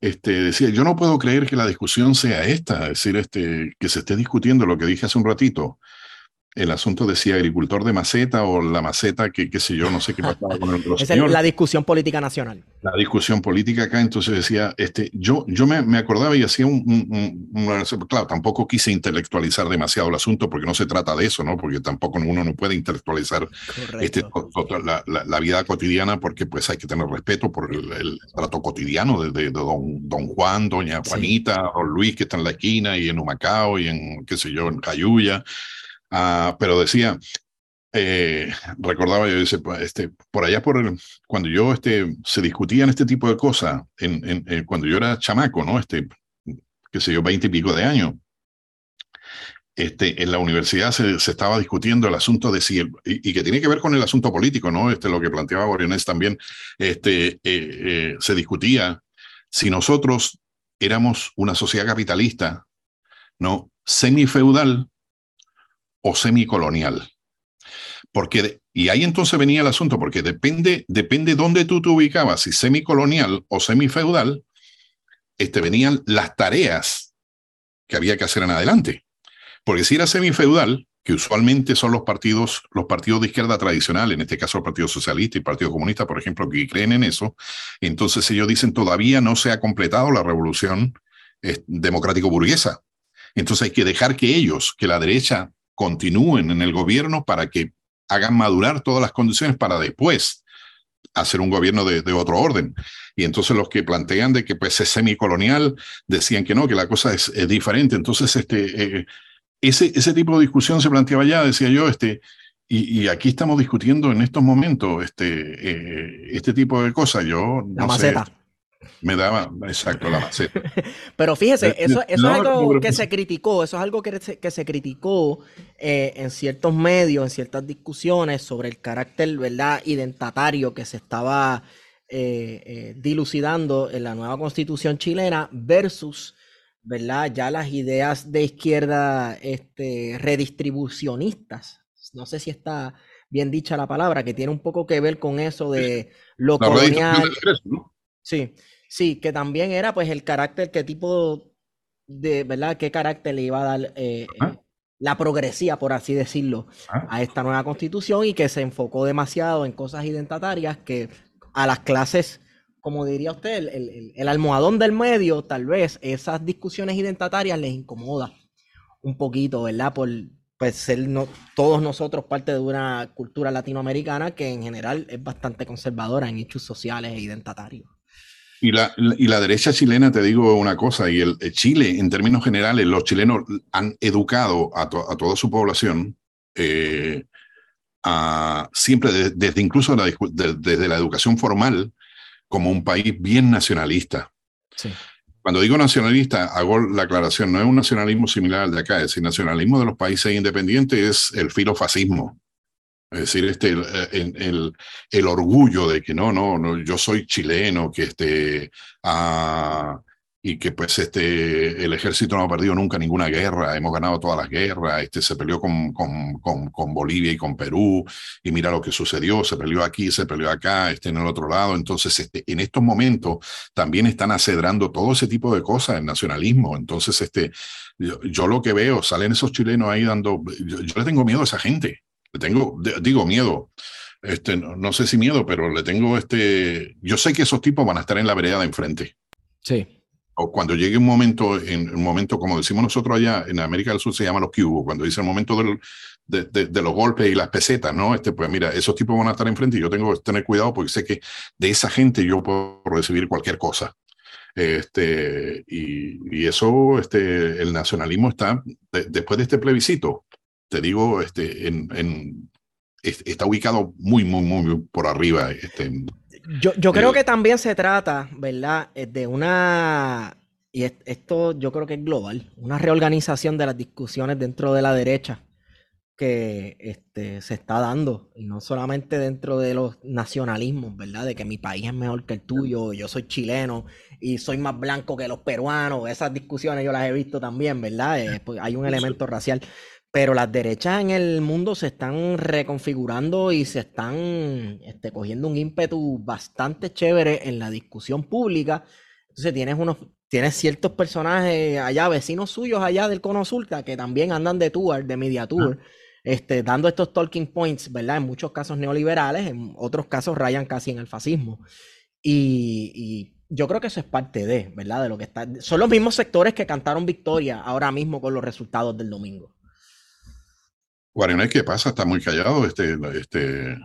Este, decía, yo no puedo creer que la discusión sea esta, es decir, este, que se esté discutiendo lo que dije hace un ratito, el asunto de si agricultor de maceta o la maceta, que qué sé yo, no sé qué pasaba con el otro Esa es la discusión política nacional. La discusión política acá, entonces decía, este, yo, yo me, me acordaba y hacía un, un, Claro, tampoco quise intelectualizar demasiado el asunto porque no se trata de eso, ¿no? Porque tampoco uno no puede intelectualizar este, la, la, vida cotidiana porque pues hay que tener respeto por el, trato cotidiano de, de, don, don Juan, doña Juanita, don Luis que está en la esquina y en Humacao y en, qué sé yo, en Cayuya. Ah, pero decía, eh, recordaba yo, dice, pues, este, por allá, por cuando yo este, se discutían este tipo de cosas, en, en, cuando yo era chamaco, ¿no? Este, qué sé yo, veinte y pico de años. Este, en la universidad se, se, estaba discutiendo el asunto de si, y, que tiene que ver con el asunto político, ¿no? Este, lo que planteaba Borionés también, este, eh, eh, se discutía si nosotros éramos una sociedad capitalista, ¿no? Semifeudal o semicolonial. Porque, y ahí entonces venía el asunto, porque depende, depende dónde tú te ubicabas, si semicolonial o semifeudal, este, venían las tareas que había que hacer en adelante. Porque si era semifeudal, que usualmente son los partidos, los partidos de izquierda tradicional, en este caso el Partido Socialista y el Partido Comunista, por ejemplo, que creen en eso, entonces ellos dicen todavía no se ha completado la revolución eh, democrático burguesa. Entonces hay que dejar que ellos, que la derecha continúen en el gobierno para que hagan madurar todas las condiciones para después hacer un gobierno de, otro orden. Y entonces los que plantean de que pues es semicolonial decían que no, que la cosa es, diferente. Entonces este, eh, ese, ese tipo de discusión se planteaba ya, decía yo, este, y, aquí estamos discutiendo en estos momentos este, eh, este tipo de cosas. Yo no Sé, me daba, exacto, la maceta. Pero fíjese, eso, es algo que se criticó, eso es algo que se, que se criticó eh, en ciertos medios, en ciertas discusiones sobre el carácter, ¿verdad?, identatario que se estaba eh, eh, dilucidando en la nueva constitución chilena versus, ¿verdad?, ya las ideas de izquierda este, redistribucionistas. No sé si está bien dicha la palabra, que tiene un poco que ver con eso de lo colonial. Sí, Sí, que también era pues el carácter, qué tipo de, ¿verdad? ¿Qué carácter le iba a dar eh, eh, la progresía, por así decirlo, a esta nueva constitución y que se enfocó demasiado en cosas identitarias que a las clases, como diría usted, el, almohadón del medio, tal vez esas discusiones identitarias les incomoda un poquito, ¿verdad? Por pues, ser no, todos nosotros parte de una cultura latinoamericana que en general es bastante conservadora en hechos sociales e identitarios. Y la, y la derecha chilena, te digo una cosa, y el, Chile, en términos generales, los chilenos han educado a, a toda su población, eh, a, siempre desde incluso la, desde la educación formal, como un país bien nacionalista. Sí. Cuando digo nacionalista, hago la aclaración, no es un nacionalismo similar al de acá, es decir, nacionalismo de los países independientes es el filofascismo. Es decir, este, el, el, el, orgullo de que no, no, no, yo soy chileno, que este, ah, y que pues este, el ejército no ha perdido nunca ninguna guerra, hemos ganado todas las guerras, este, se peleó con, con, con, con, Bolivia y con Perú, y mira lo que sucedió, se peleó aquí, se peleó acá, este, en el otro lado, entonces este, en estos momentos también están acedrando todo ese tipo de cosas, el nacionalismo, entonces este, yo, lo que veo, salen esos chilenos ahí dando, yo, le tengo miedo a esa gente, le tengo, digo miedo, este, no, no, sé si miedo, pero le tengo este, yo sé que esos tipos van a estar en la vereda de enfrente. Sí o cuando llegue un momento, en un momento, como decimos nosotros allá en América del Sur, se llama los cubos, cuando dice el momento del, de, de, los golpes y las pesetas, ¿no? Este, pues mira, esos tipos van a estar enfrente y yo tengo que tener cuidado porque sé que de esa gente yo puedo recibir cualquier cosa. Este, y, y eso, este, el nacionalismo está, después de este plebiscito, te digo, este, en, en, está ubicado muy, muy, muy por arriba. Este, yo, yo creo que también se trata, ¿verdad? Eh, de una, y esto yo creo que es global, una reorganización de las discusiones dentro de la derecha que este, se está dando, y no solamente dentro de los nacionalismos, ¿verdad? De que mi país es mejor que el tuyo, yo soy chileno y soy más blanco que los peruanos, esas discusiones yo las he visto también, ¿verdad? Eh, pues hay un elemento racial. Pero las derechas en el mundo se están reconfigurando y se están este, cogiendo un ímpetu bastante chévere en la discusión pública. Entonces tienes unos, tienes ciertos personajes allá, vecinos suyos allá del Cono Sur, que también andan de tour, de media tour, este, dando estos talking points, ¿verdad? En muchos casos neoliberales, en otros casos rayan casi en el fascismo. Y, y yo creo que eso es parte de, ¿verdad? De lo que está. Son los mismos sectores que cantaron victoria ahora mismo con los resultados del domingo. Guarinay, ¿qué pasa? Está muy callado. Este, este...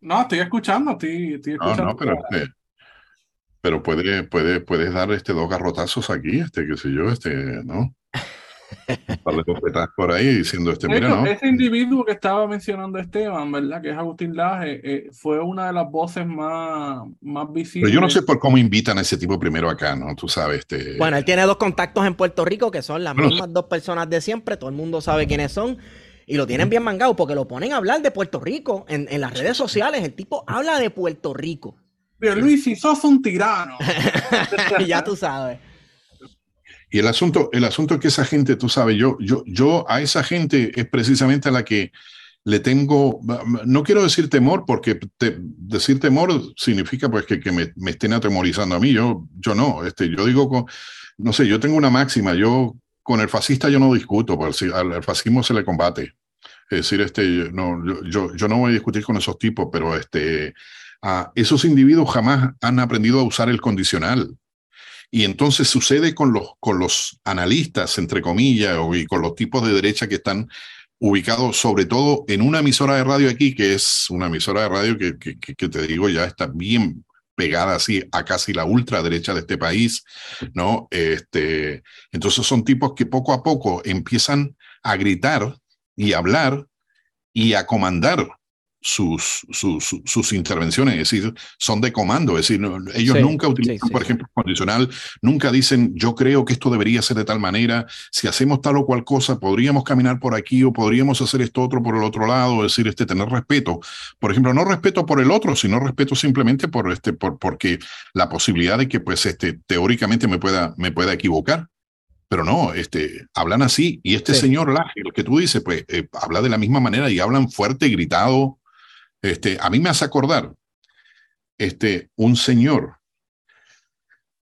No, estoy escuchando, estoy, escuchando. No, no, pero, este, pero puede, puede, puedes dar este, dos garrotazos aquí, este, qué sé yo, este, ¿no? Para por ahí diciendo este, mira, ¿no? Ese individuo que estaba mencionando Esteban, ¿verdad? Que es Agustín Laje, eh, fue una de las voces más, más visibles. Pero yo no sé por cómo invitan a ese tipo primero acá, ¿no? Tú sabes, este. Bueno, él tiene dos contactos en Puerto Rico que son las mismas dos personas de siempre, todo el mundo sabe quiénes son. Y lo tienen bien mangado porque lo ponen a hablar de Puerto Rico en, en las redes sociales. El tipo habla de Puerto Rico. Pero Luis, si sos un tirano. ya tú sabes. Y el asunto, el asunto es que esa gente, tú sabes, yo, yo, yo a esa gente es precisamente a la que le tengo, no quiero decir temor, porque decir temor significa pues que, que me, me, estén atemorizando a mí. Yo, yo no, este, yo digo, no sé, yo tengo una máxima, yo con el fascista yo no discuto, porque al fascismo se le combate. Es decir, este, yo, no voy a discutir con esos tipos, pero este, esos individuos jamás han aprendido a usar el condicional. Y entonces sucede con los, con los analistas, entre comillas, y con los tipos de derecha que están ubicados sobre todo en una emisora de radio aquí, que es una emisora de radio que, que te digo ya está bien pegada así a casi la ultraderecha de este país, ¿no? Este, entonces son tipos que poco a poco empiezan a gritar y hablar y a comandar sus, sus, sus, intervenciones, es decir, son de comando, es decir, ellos nunca utilizan, por ejemplo, condicional, nunca dicen, yo creo que esto debería ser de tal manera, si hacemos tal o cual cosa, podríamos caminar por aquí o podríamos hacer esto otro por el otro lado, es decir, este, tener respeto. Por ejemplo, no respeto por el otro, sino respeto simplemente por, este, por, porque la posibilidad de que, pues, este, teóricamente me pueda, me pueda equivocar. Pero no, este, hablan así. Y este señor Laje, lo que tú dices, pues eh, habla de la misma manera y hablan fuerte, gritado, este, a mí me hace acordar este, un señor,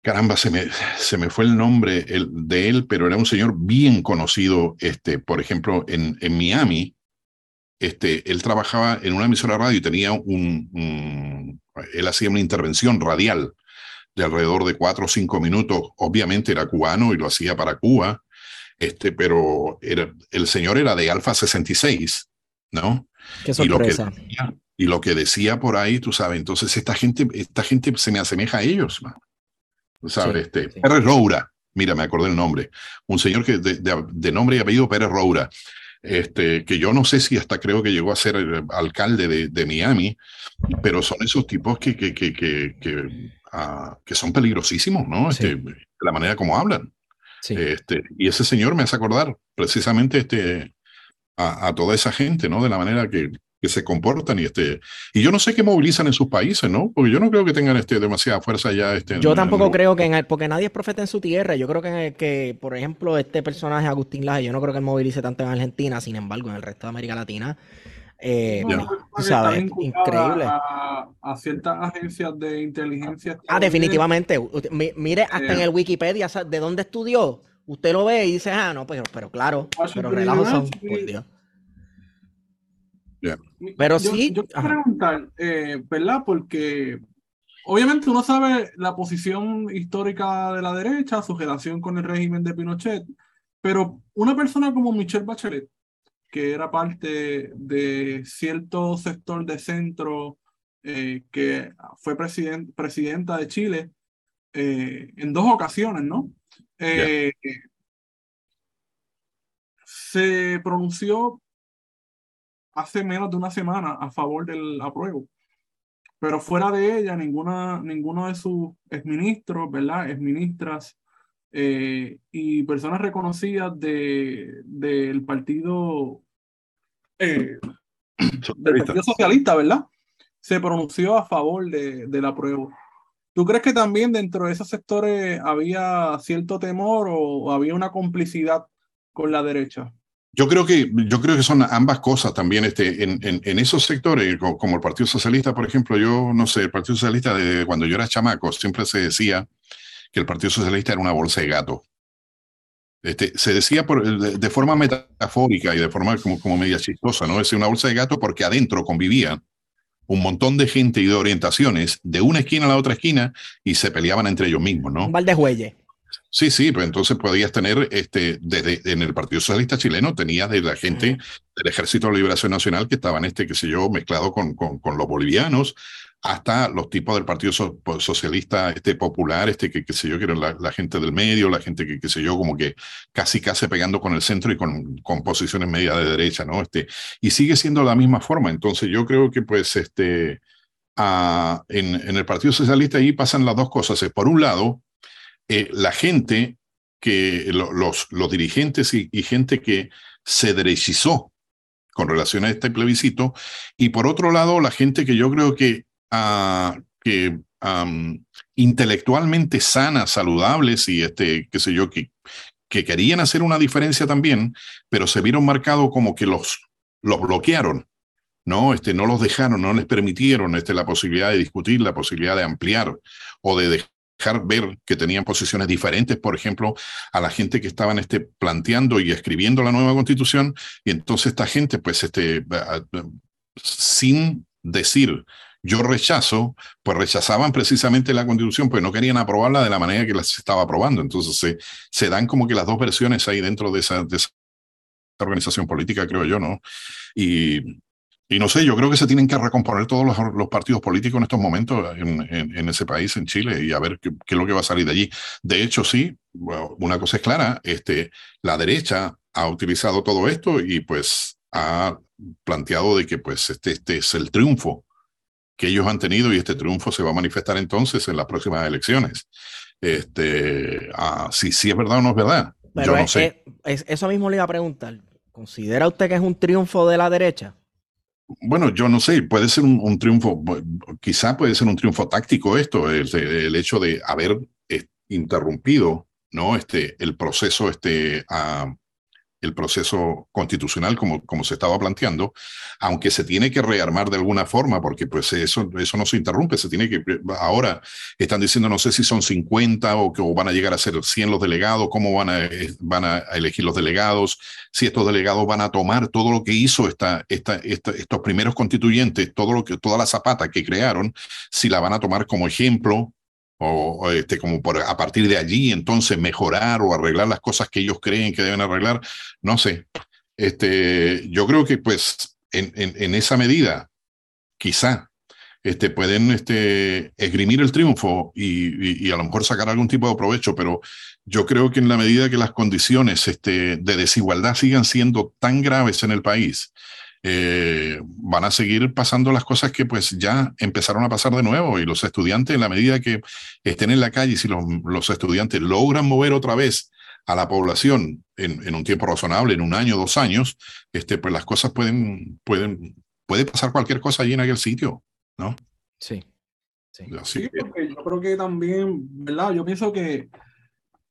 caramba, se me, se me fue el nombre de él, pero era un señor bien conocido, este, por ejemplo, en, en Miami. Este, él trabajaba en una emisora de radio y tenía un, él hacía una intervención radial de alrededor de cuatro o cinco minutos. Obviamente era cubano y lo hacía para Cuba, este, pero era, el señor era de Alfa 66, ¿no? Qué sorpresa. Y lo, que decía, y lo que decía por ahí, tú sabes, entonces esta gente, esta gente se me asemeja a ellos, man. Tú sabes, este, Pérez Roura, mira, me acordé el nombre, un señor que de, de, nombre y apellido Pérez Roura, este, que yo no sé si hasta creo que llegó a ser alcalde de, de Miami, pero son esos tipos que, que, que, que, que, que son peligrosísimos, ¿no? Este, la manera como hablan. Este, y ese señor me hace acordar precisamente este, a, toda esa gente, ¿no? De la manera que, que se comportan y este y yo no sé qué movilizan en sus países, ¿no? Porque yo no creo que tengan este demasiada fuerza ya este Yo tampoco creo que en el, porque nadie es profeta en su tierra. Yo creo que en el, que por ejemplo este personaje Agustín Laje, yo no creo que él movilice tanto en Argentina, sin embargo, en el resto de América Latina eh, ¿sabes? Increíble. A, ciertas agencias de inteligencia. Ah, definitivamente. Mire hasta en eh. el Wikipedia de dónde estudió. Usted lo ve y dice, ah, no, pero, pero claro, pero relajos son, por Dios. Pero sí. Yo, quiero preguntar, eh, ¿verdad? Porque obviamente uno sabe la posición histórica de la derecha, su relación con el régimen de Pinochet, pero una persona como Michelle Bachelet, que era parte de cierto sector de centro eh, que fue presidenta de Chile eh, en dos ocasiones, ¿no? Se pronunció hace menos de una semana a favor del apruebo. Pero fuera de ella, ninguna, ninguno de sus exministros, ¿verdad? Exministras eh, y personas reconocidas de, del partido, eh, del partido Socialista, ¿verdad? Se pronunció a favor de, del apruebo. ¿Tú crees que también dentro de esos sectores había cierto temor o había una complicidad con la derecha? Yo creo que, yo creo que son ambas cosas también este, en, en, esos sectores, como, el Partido Socialista, por ejemplo, yo no sé, el Partido Socialista, de, cuando yo era chamaco, siempre se decía que el Partido Socialista era una bolsa de gato. Este, se decía por, de, forma metafórica y de forma como, como media chistosa, ¿no? Es una bolsa de gato porque adentro convivían un montón de gente y de orientaciones de una esquina a la otra esquina y se peleaban entre ellos mismos, ¿no? Un balde Sí, sí, pues entonces podías tener, este, desde en el Partido Socialista chileno, tenías de la gente del Ejército de Liberación Nacional que estaban, este, qué sé yo, mezclado con, con, con los bolivianos, hasta los tipos del Partido Socialista este, Popular, este, que, sé yo, que eran la, gente del medio, la gente que, qué sé yo, como que casi casi pegando con el centro y con, con posiciones media de derecha, ¿no? Este, y sigue siendo la misma forma. Entonces yo creo que, pues, este, en, en el Partido Socialista ahí pasan las dos cosas. Por un lado, eh, la gente, que los, los dirigentes y, gente que se derechizó con relación a este plebiscito, y por otro lado, la gente que yo creo que, uh, que intelectualmente sana, saludables y este, qué sé yo, que, que querían hacer una diferencia también, pero se vieron marcados como que los, los bloquearon. ¿no? Este, no los dejaron, no les permitieron este, la posibilidad de discutir, la posibilidad de ampliar o de dejar ver que tenían posiciones diferentes, por ejemplo, a la gente que estaban este, planteando y escribiendo la nueva constitución, y entonces esta gente, pues, este, sin decir yo rechazo, pues rechazaban precisamente la constitución, pues no querían aprobarla de la manera que la se estaba aprobando. Entonces se, se dan como que las dos versiones ahí dentro de esa, organización política, creo yo, ¿no? Y, y no sé, yo creo que se tienen que recomponer todos los, partidos políticos en estos momentos en, ese país, en Chile, y a ver qué, es lo que va a salir de allí. De hecho, sí, una cosa es clara, este, la derecha ha utilizado todo esto y pues ha planteado de que pues este, este es el triunfo que ellos han tenido y este triunfo se va a manifestar entonces en las próximas elecciones. Este, ah, si, si es verdad o no es verdad. yo no sé. eso mismo le iba a preguntar. ¿Considera usted que es un triunfo de la derecha? Bueno, yo no sé, puede ser un, triunfo, quizá puede ser un triunfo táctico esto, el, hecho de haber eh, interrumpido ¿no? este, el proceso este, a, el proceso constitucional como, como se estaba planteando, aunque se tiene que rearmar de alguna forma, porque pues eso, eso no se interrumpe, se tiene que, ahora están diciendo, no sé si son 50 o que van a llegar a ser 100 los delegados, cómo van a, van a elegir los delegados, si estos delegados van a tomar todo lo que hizo esta, esta, estos primeros constituyentes, todo lo que, toda la zapata que crearon, si la van a tomar como ejemplo o, este, como por, a partir de allí entonces mejorar o arreglar las cosas que ellos creen que deben arreglar, no sé. Este, yo creo que pues en, en, esa medida, quizá, este, pueden este, esgrimir el triunfo y, y, a lo mejor sacar algún tipo de provecho, pero yo creo que en la medida que las condiciones este, de desigualdad sigan siendo tan graves en el país, eh, van a seguir pasando las cosas que pues ya empezaron a pasar de nuevo y los estudiantes en la medida que estén en la calle, si los, los estudiantes logran mover otra vez a la población en, en, un tiempo razonable, en un año, dos años, este, pues las cosas pueden, pueden puede pasar cualquier cosa allí en aquel sitio, ¿no? Sí. Sí, sí porque yo creo que también, ¿verdad? Yo pienso que,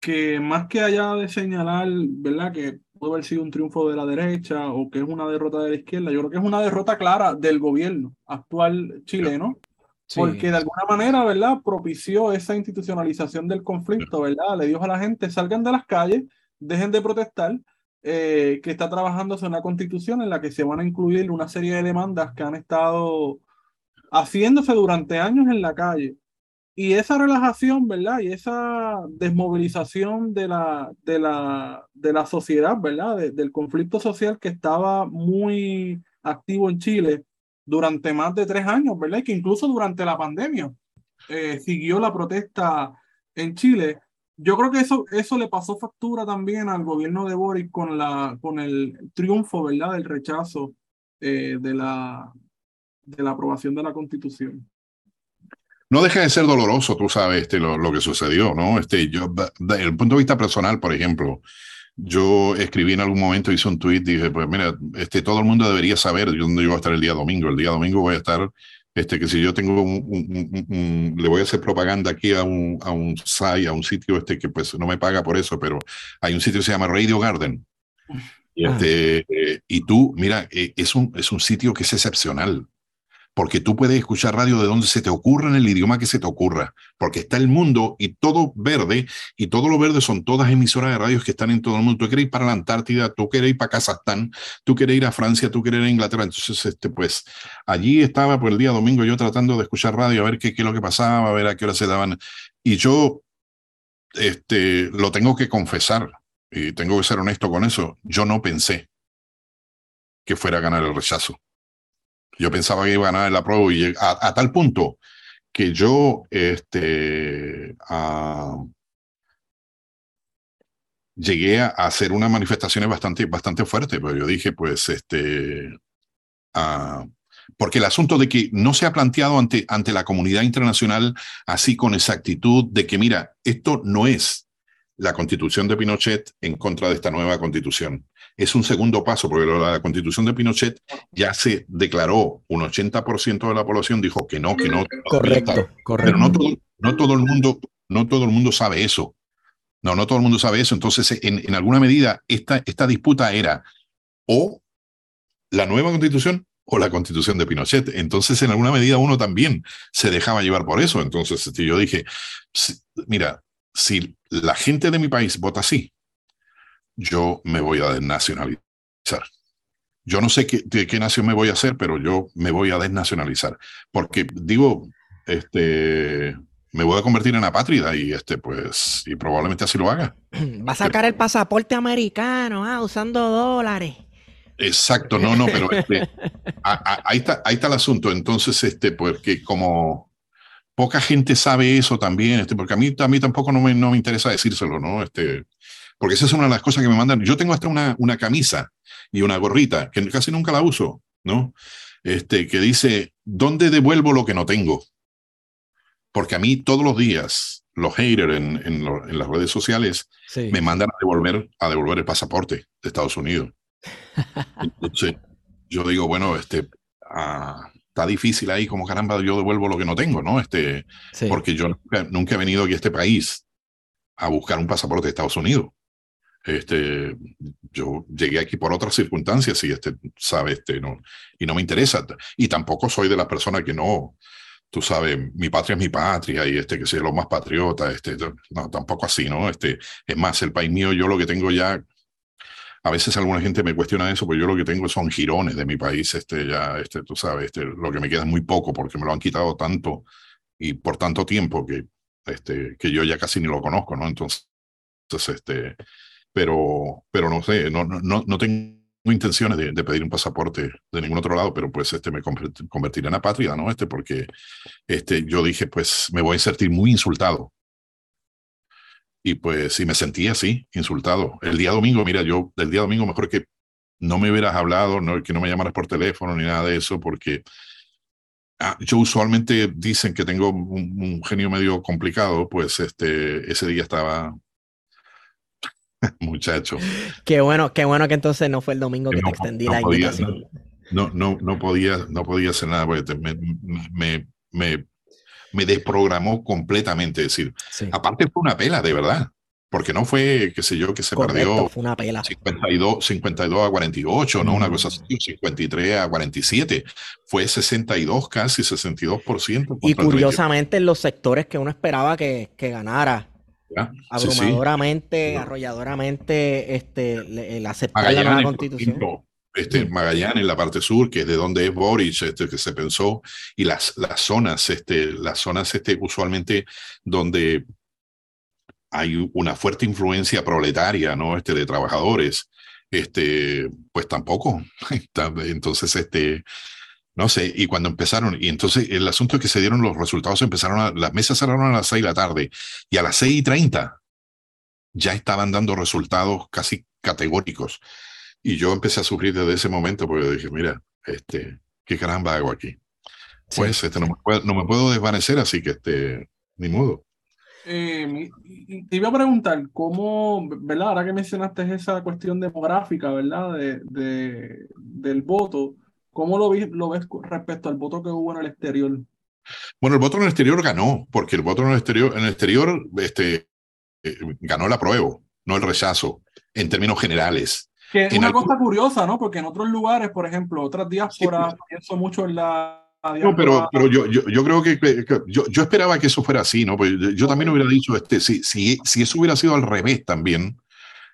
que más que allá de señalar, ¿verdad? Que puede haber sido un triunfo de la derecha o que es una derrota de la izquierda, yo creo que es una derrota clara del gobierno actual chileno, porque de alguna manera, ¿verdad? Propició esa institucionalización del conflicto, ¿verdad? Le dijo a la gente, salgan de las calles, dejen de protestar, eh, que está trabajándose una constitución en la que se van a incluir una serie de demandas que han estado haciéndose durante años en la calle. Y esa relajación, ¿verdad? Y esa desmovilización de la, de la, de la sociedad, ¿verdad? del conflicto social que estaba muy activo en Chile durante más de tres años, ¿verdad? Y que incluso durante la pandemia eh, siguió la protesta en Chile. Yo creo que eso, eso le pasó factura también al gobierno de Boric con, la, con el triunfo, ¿verdad? Del rechazo eh, de, la, de la aprobación de la constitución. No deja de ser doloroso, tú sabes, este, lo, lo que sucedió, ¿no? Este, yo, desde el punto de vista personal, por ejemplo, yo escribí en algún momento, hice un tweet, dije, pues mira, este, todo el mundo debería saber dónde yo voy a estar el día domingo. El día domingo voy a estar, este, que si yo tengo un, le voy a hacer propaganda aquí a un, a un site, a un sitio este que pues no me paga por eso, pero hay un sitio que se llama Radio Garden. Y, ah. este, eh, y tú, mira, eh, es, un, es un sitio que es excepcional porque tú puedes escuchar radio de donde se te ocurra en el idioma que se te ocurra, porque está el mundo y todo verde, y todo lo verde son todas emisoras de radios que están en todo el mundo. Tú quieres ir para la Antártida, tú quieres ir para Kazajstán, tú quieres ir a Francia, tú quieres ir a Inglaterra. Entonces, este, pues allí estaba por el día domingo yo tratando de escuchar radio, a ver qué, es lo que pasaba, a ver a qué hora se daban. Y yo este, lo tengo que confesar, y tengo que ser honesto con eso, yo no pensé que fuera a ganar el rechazo. Yo pensaba que iba a ganar la prueba y a, tal punto que yo este, llegué a hacer unas manifestaciones bastante, bastante fuertes, pero yo dije, pues, este, porque el asunto de que no se ha planteado ante, ante la comunidad internacional así con exactitud de que, mira, esto no es la constitución de Pinochet en contra de esta nueva constitución es un segundo paso, porque la constitución de Pinochet ya se declaró, un 80% de la población dijo que no, que no. Correcto, correcto. Pero no todo, no todo, el mundo, no todo el mundo sabe eso. No, no todo el mundo sabe eso. Entonces, en, en alguna medida, esta, esta disputa era o la nueva constitución o la constitución de Pinochet. Entonces, en alguna medida, uno también se dejaba llevar por eso. Entonces, yo dije, mira, si la gente de mi país vota así, yo me voy a desnacionalizar. Yo no sé qué, de qué nación me voy a hacer, pero yo me voy a desnacionalizar. Porque digo, este, me voy a convertir en apátrida y este, pues, y probablemente así lo haga. Va a sacar el pasaporte americano, ah, usando dólares. Exacto, no, no, pero este, ahí, está, ahí está el asunto. Entonces, este, porque como poca gente sabe eso también, este, porque a mí, a mí tampoco no me, no me interesa decírselo, ¿no? Este, porque esa es una de las cosas que me mandan. Yo tengo hasta una, una camisa y una gorrita, que casi nunca la uso, ¿no? Este, que dice, ¿dónde devuelvo lo que no tengo? Porque a mí todos los días los haters en, en, las redes sociales me mandan a devolver, a devolver el pasaporte de Estados Unidos. Entonces, yo digo, bueno, este, ah, está difícil ahí, como caramba, yo devuelvo lo que no tengo, ¿no? Este, Porque yo nunca, nunca, he venido aquí a este país a buscar un pasaporte de Estados Unidos. Este, yo llegué aquí por otras circunstancias y este, sabe, este, no, y no me interesa. Y tampoco soy de las personas que no, tú sabes, mi patria es mi patria y este, que sea lo más patriota, este, no, tampoco así, ¿no? Este, es más, el país mío, yo lo que tengo ya, a veces alguna gente me cuestiona eso, pero yo lo que tengo son girones de mi país, este, ya, este, tú sabes, este, lo que me queda es muy poco porque me lo han quitado tanto y por tanto tiempo que, este, que yo ya casi ni lo conozco, ¿no? Entonces, este, pero, pero no sé, no, no, no tengo intenciones de, pedir un pasaporte de ningún otro lado, pero pues este me convertiré en apátrida, ¿no? Este, porque este, yo dije, pues me voy a sentir muy insultado. Y pues sí, me sentí así, insultado. El día domingo, mira, yo del día domingo mejor que no me hubieras hablado, no, que no me llamaras por teléfono ni nada de eso, porque ah, yo usualmente dicen que tengo un, un, genio medio complicado, pues este, ese día estaba Muchacho. Qué bueno, qué bueno que entonces no fue el domingo que, te extendí la invitación. no, no, no, podía, no podía hacer nada porque me, me, me, me, desprogramó completamente. Es decir, aparte fue una pela, de verdad. Porque no fue, qué sé yo, que se perdió fue una pela. 52, 52 a 48, no una cosa así, 53 a 47. Fue 62, casi 62%. Y curiosamente en los sectores que uno esperaba que, que ganara, abrumadoramente, arrolladoramente, este, el aceptar la nueva constitución. Este, Magallanes, la parte sur, que es de donde es Boric, este, que se pensó, y las, las zonas, este, las zonas este, usualmente donde hay una fuerte influencia proletaria, ¿no? Este, de trabajadores, este, pues tampoco. Entonces, este, no sé, y cuando empezaron, y entonces el asunto es que se dieron los resultados, empezaron a, las mesas cerraron a las seis de la tarde, y a las seis y treinta ya estaban dando resultados casi categóricos. Y yo empecé a sufrir desde ese momento porque dije, mira, este, ¿qué caramba hago aquí? Pues este, no, me puedo, no me puedo desvanecer, así que este, ni modo. Eh, te iba a preguntar, ¿cómo, verdad? Ahora que mencionaste esa cuestión demográfica, ¿verdad? De, de del voto, ¿cómo lo, lo ves respecto al voto que hubo en el exterior? Bueno, el voto en el exterior ganó, porque el voto en el exterior, en el exterior este, eh, ganó el apruebo, no el rechazo, en términos generales. Que es una cosa curiosa, ¿no? Porque en otros lugares, por ejemplo, otras diásporas, pienso mucho en la no, pero, pero yo, yo, yo creo que, yo, yo, esperaba que eso fuera así, ¿no? Pues yo, también hubiera dicho, este, si, si, si eso hubiera sido al revés también,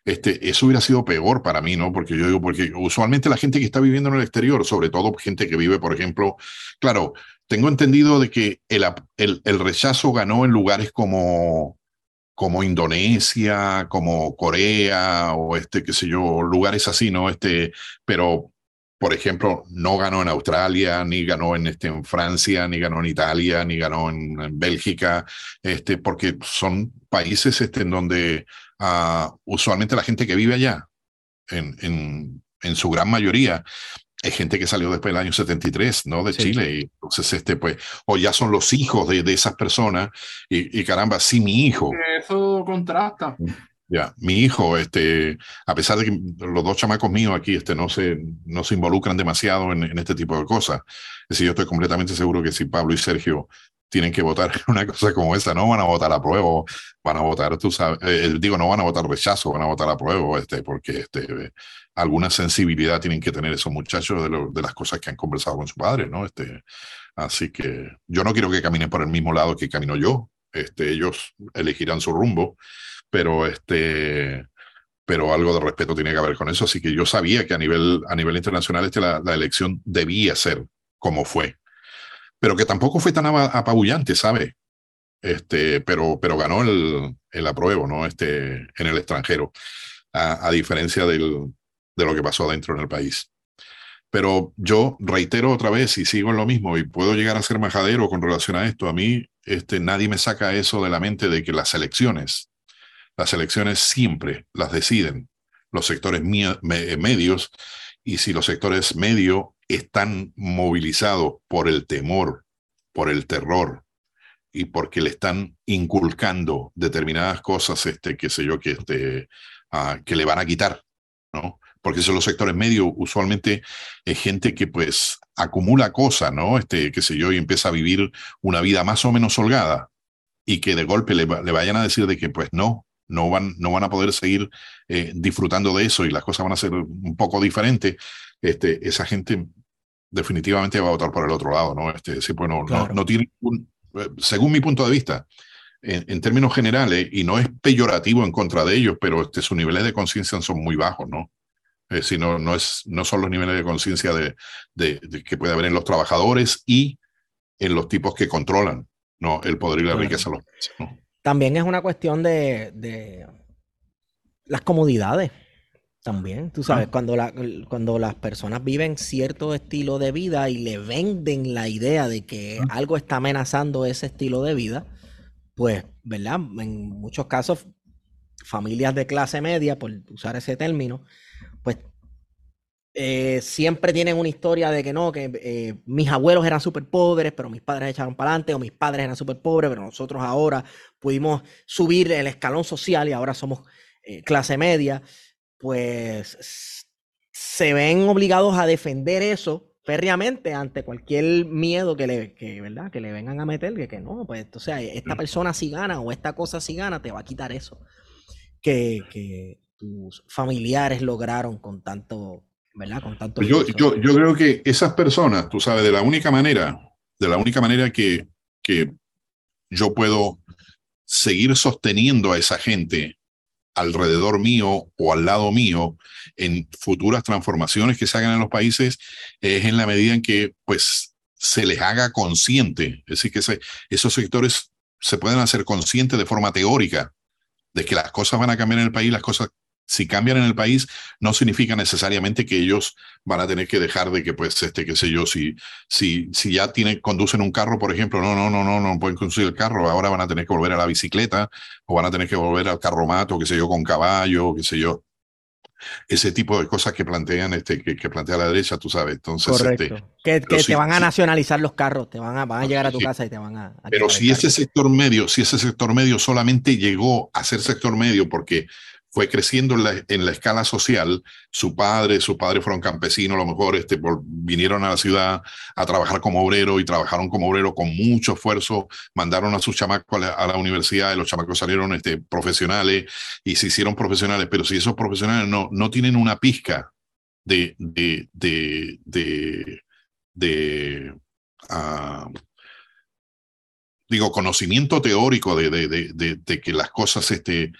este, eso hubiera sido peor para mí, ¿no? Porque yo digo, porque usualmente la gente que está viviendo en el exterior, sobre todo gente que vive, por ejemplo, claro, tengo entendido de que el, el, el rechazo ganó en lugares como, como Indonesia, como Corea, o este, qué sé yo, lugares así, ¿no? Este, pero por ejemplo, no ganó en Australia, ni ganó en, este, en Francia, ni ganó en Italia, ni ganó en, Bélgica, este, porque son países este, en donde uh, usualmente la gente que vive allá, en, en, en, su gran mayoría, es gente que salió después del año 73, ¿no? De Chile. Y entonces, este, pues, o ya son los hijos de, de esas personas, y, y, caramba, sí, mi hijo. Eso contrasta. Ya, mi hijo, este, a pesar de que los dos chamacos míos aquí este, no, se, no se involucran demasiado en, este tipo de cosas, es yo estoy completamente seguro que si Pablo y Sergio tienen que votar una cosa como esa, no van a votar a prueba, van a votar, tú sabes, eh, digo, no van a votar rechazo, van a votar a prueba, este, porque este, alguna sensibilidad tienen que tener esos muchachos de las cosas que han conversado con su padre, ¿no? Este, así que yo no quiero que caminen por el mismo lado que camino yo, este, ellos elegirán su rumbo pero este pero algo de respeto tiene que haber con eso, así que yo sabía que a nivel, a nivel internacional este, la, elección debía ser como fue, pero que tampoco fue tan apabullante, ¿sabe? Este, pero, pero ganó el, el apruebo, ¿no? Este, en el extranjero, a, a diferencia del, de lo que pasó adentro en el país. Pero yo reitero otra vez y sigo en lo mismo y puedo llegar a ser majadero con relación a esto. A mí, este, nadie me saca eso de la mente de que las elecciones las elecciones siempre las deciden los sectores medios y si los sectores medios están movilizados por el temor, por el terror y porque le están inculcando determinadas cosas, este, qué sé yo, que, este, uh, que le van a quitar, ¿no? Porque son los sectores medios, usualmente es gente que pues acumula cosas, ¿no? Este, qué sé yo, y empieza a vivir una vida más o menos holgada y que de golpe le, le vayan a decir de que pues no, no van, no van a poder seguir eh, disfrutando de eso y las cosas van a ser un poco diferentes, este, esa gente definitivamente va a votar por el otro lado, ¿no? Este, sí, pues no, no, tiene, un, eh, según mi punto de vista, en, términos generales, y no es peyorativo en contra de ellos, pero este, sus niveles de conciencia son muy bajos, ¿no? Eh, sino, no, es, no son los niveles de conciencia de, de, que puede haber en los trabajadores y en los tipos que controlan ¿no? el poder y la riqueza de los países, ¿no? También es una cuestión de, las comodidades. También, tú sabes, cuando, cuando las personas viven cierto estilo de vida y le venden la idea de que algo está amenazando ese estilo de vida, pues, ¿verdad? En muchos casos, familias de clase media, por usar ese término, eh, siempre tienen una historia de que no, que eh, mis abuelos eran súper pobres, pero mis padres echaron para adelante, o mis padres eran súper pobres, pero nosotros ahora pudimos subir el escalón social y ahora somos eh, clase media. Pues se ven obligados a defender eso férreamente ante cualquier miedo que le, que, ¿verdad? que le vengan a meter, que, que no, pues o sea, esta persona si gana o esta cosa si gana, te va a quitar eso que, que tus familiares lograron con tanto, ¿verdad? Con tanto pues yo, yo, yo, creo que esas personas, tú sabes, de la única manera, de la única manera que, que yo puedo seguir sosteniendo a esa gente alrededor mío o al lado mío en futuras transformaciones que se hagan en los países es en la medida en que pues se les haga consciente, es decir, que esos sectores se pueden hacer conscientes de forma teórica de que las cosas van a cambiar en el país, las cosas si cambian en el país, no significa necesariamente que ellos van a tener que dejar de que, pues, este, qué sé yo, si, si, si ya tienen, conducen un carro, por ejemplo, no, no, no, no, no pueden conducir el carro, ahora van a tener que volver a la bicicleta o van a tener que volver al carromato, qué sé yo, con caballo, qué sé yo. Ese tipo de cosas que plantean, este, que, que plantea la derecha, tú sabes. Entonces, Correcto. Este, que, que te van a nacionalizar los carros, te van a, van a llegar a tu sí. casa y te van a. a Pero si ese sector medio, si ese sector medio solamente llegó a ser sector medio porque fue creciendo en la, escala social, su padre, sus padres fueron campesinos, a lo mejor este, vinieron a la ciudad a trabajar como obrero y trabajaron como obrero con mucho esfuerzo, mandaron a sus chamacos a la, universidad y los chamacos salieron este, profesionales y se hicieron profesionales, pero si esos profesionales no, tienen una pizca de, de, de, de, ah, digo, conocimiento teórico de, de que las cosas este,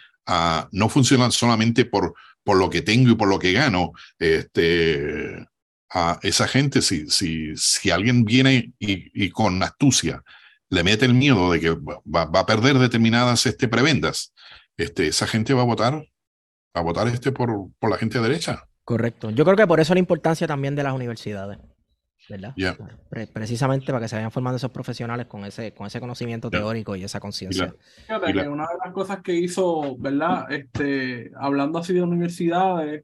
no funcionan solamente por, por lo que tengo y por lo que gano. Este, a esa gente, si, si, si alguien viene y, con astucia le mete el miedo de que va, a perder determinadas este, prebendas, este, esa gente va a votar, a votar este por, por la gente derecha. Correcto. Yo creo que por eso la importancia también de las universidades. ¿Verdad? Pre- precisamente para que se vayan formando esos profesionales con ese, con ese conocimiento teórico y esa conciencia. Fíjate que una de las cosas que hizo, ¿verdad? Este, hablando así de universidades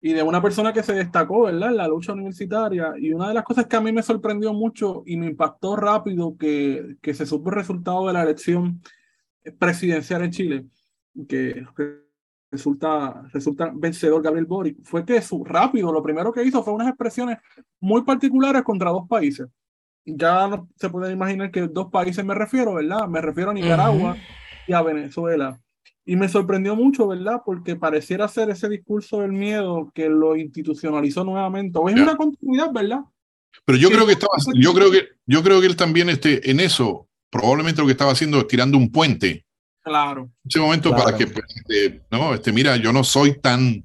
y de una persona que se destacó, ¿verdad? En la lucha universitaria. Y una de las cosas que a mí me sorprendió mucho y me impactó rápido que, que se supo el resultado de la elección presidencial en Chile, que resulta, resulta vencedor Gabriel Boric, fue que su, rápido, lo primero que hizo fue unas expresiones muy particulares contra dos países. Ya no se pueden imaginar que dos países me refiero, ¿verdad? Me refiero a Nicaragua Ujú. y a Venezuela. Y me sorprendió mucho, ¿verdad? Porque pareciera ser ese discurso del miedo que lo institucionalizó nuevamente. O es Ya. una continuidad, ¿verdad? Pero yo creo que estaba, yo creo que, yo creo que él también este, en eso, probablemente lo que estaba haciendo es tirando un puente en Claro. ese momento Claro. para que, pues, este, no, este, mira, yo no soy tan,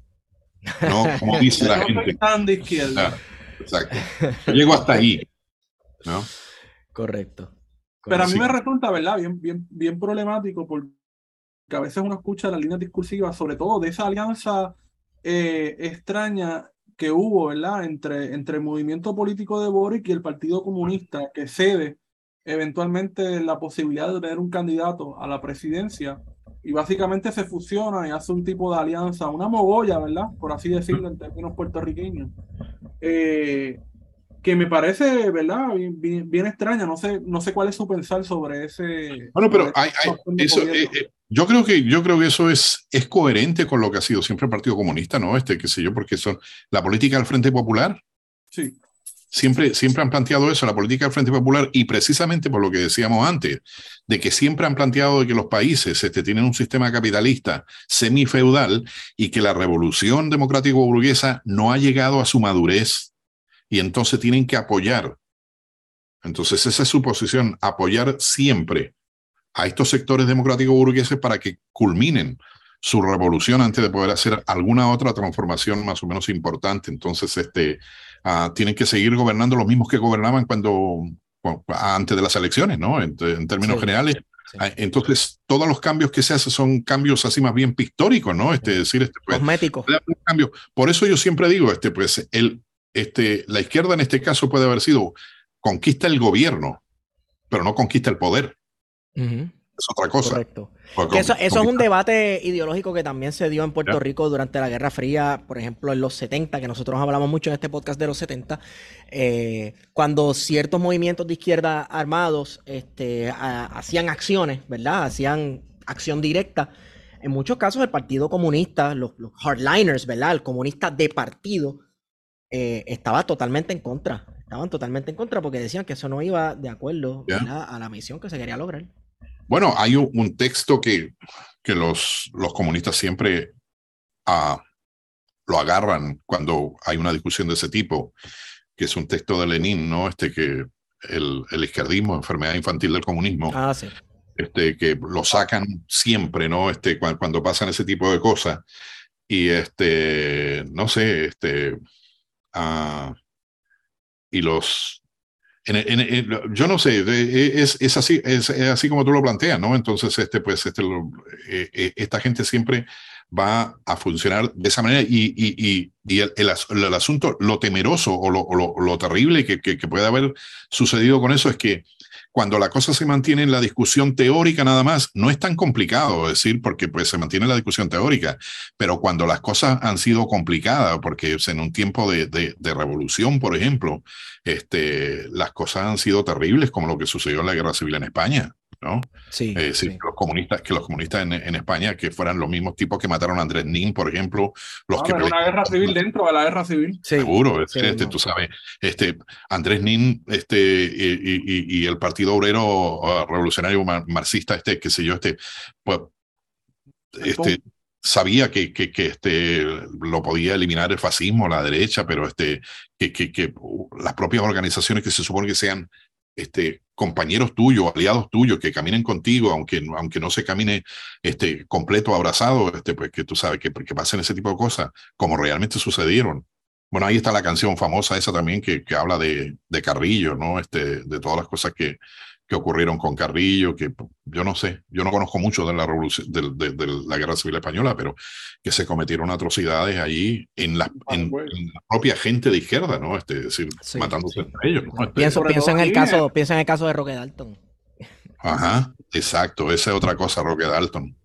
no, como dice la No soy gente. tan de izquierda. Exacto. Yo llego hasta ahí, ¿no? Correcto. Pero a mí Sí. me resulta, ¿verdad? Bien, bien, bien problemático porque a veces uno escucha las líneas discursivas, sobre todo de esa alianza eh, extraña que hubo, ¿verdad? Entre, entre el movimiento político de Boric y el Partido Comunista, que cede eventualmente la posibilidad de tener un candidato a la presidencia y básicamente se fusiona y hace un tipo de alianza, una mogolla, ¿verdad? Por así decirlo en términos puertorriqueños. Eh, que me parece, ¿verdad? Bien, bien, bien extraña. No sé, no sé cuál es su pensar sobre ese. Bueno, pero hay, eso, eh, eh, yo creo que, yo creo que eso es, es coherente con lo que ha sido siempre el Partido Comunista, ¿no? Este, qué sé yo, porque son la política del Frente Popular Sí, siempre, siempre han planteado eso, la política del Frente Popular, y precisamente por lo que decíamos antes, de que siempre han planteado de que los países este, tienen un sistema capitalista semifeudal y que la revolución democrático burguesa no ha llegado a su madurez y entonces tienen que apoyar. Entonces esa es su posición, apoyar siempre a estos sectores democráticos burgueses para que culminen su revolución antes de poder hacer alguna otra transformación más o menos importante. Entonces, este, ah, tienen que seguir gobernando los mismos que gobernaban cuando, cu- antes de las elecciones, ¿no? En, en términos Sí, generales. sí. Ah, Entonces, todos los cambios que se hacen son cambios así más bien pictóricos, ¿no? Este, decir, este, pues, Cosmético. puede haber un cambio. Por eso yo siempre digo, este, pues, el, este, la izquierda en este caso puede haber sido conquista el gobierno, pero no conquista el poder. Ujú, Es otra cosa. Correcto. Porque eso, eso es un debate ideológico que también se dio en Puerto. Rico durante la Guerra Fría, por ejemplo, en los 70, que nosotros hablamos mucho en este podcast de los 70, eh, cuando ciertos movimientos de izquierda armados este, a- hacían acciones, ¿verdad? Hacían acción directa. En muchos casos el Partido Comunista, los, los hardliners, ¿verdad? El comunista de partido, eh, estaba totalmente en contra. Estaban totalmente en contra porque decían que eso no iba de acuerdo a la misión que se quería lograr. Bueno, hay un, texto que, que los, los comunistas siempre ah, lo agarran cuando hay una discusión de ese tipo, que es un texto de Lenin, ¿no? Este que el, el izquierdismo, enfermedad infantil del comunismo. Ah, sí. Este, que lo sacan siempre, ¿no? Este, cuando, cuando pasan ese tipo de cosas. Y este, no sé, este, uh, y los, yo no sé, es, es así, es, así como tú lo planteas, ¿no? Entonces, este, pues, este, eh, eh, esta gente siempre va a funcionar de esa manera y, y, y, el, el, asunto, lo temeroso o lo, lo, lo terrible que, que, que, puede haber sucedido con eso es que cuando la cosa se mantiene en la discusión teórica nada más, no es tan complicado decir, porque pues se mantiene la discusión teórica, pero cuando las cosas han sido complicadas, porque en un tiempo de, de, de, revolución, por ejemplo, este, las cosas han sido terribles, como lo que sucedió en la guerra civil en España. ¿No? Sí, eh, sí. Que los comunistas, que los comunistas en, en, España, que fueran los mismos tipos que mataron a Andrés Nin, por ejemplo, los no, que... Era una guerra civil dentro de la guerra civil. Sí, Seguro, sí, este, no. tú sabes, este, Andrés Nin este, y, y, y el Partido Obrero uh, Revolucionario mar Marxista, este, qué sé yo, este, pues, este, sabía que, que, que, este, lo podía eliminar el fascismo, la derecha, pero este, que, que, que las propias organizaciones que se supone que sean este, compañeros tuyos, aliados tuyos, que caminen contigo, aunque, aunque no se camine este, completo, abrazado, este, pues que tú sabes que, que pasen ese tipo de cosas, como realmente sucedieron. Bueno, ahí está la canción famosa esa también que, que habla de, de Carrillo, ¿no? Este, de todas las cosas que, que ocurrieron con Carrillo, que yo no sé, yo no conozco mucho de la revolución, de, de, de, la guerra civil española, pero que se cometieron atrocidades allí en la, en, en la propia gente de izquierda, ¿no? Este, es decir, sí, matándose sí. entre ellos. ¿no? Este, pienso, pienso en el caso, pienso en el caso de Roque Dalton. Ajá, exacto, esa es otra cosa, Roque Dalton.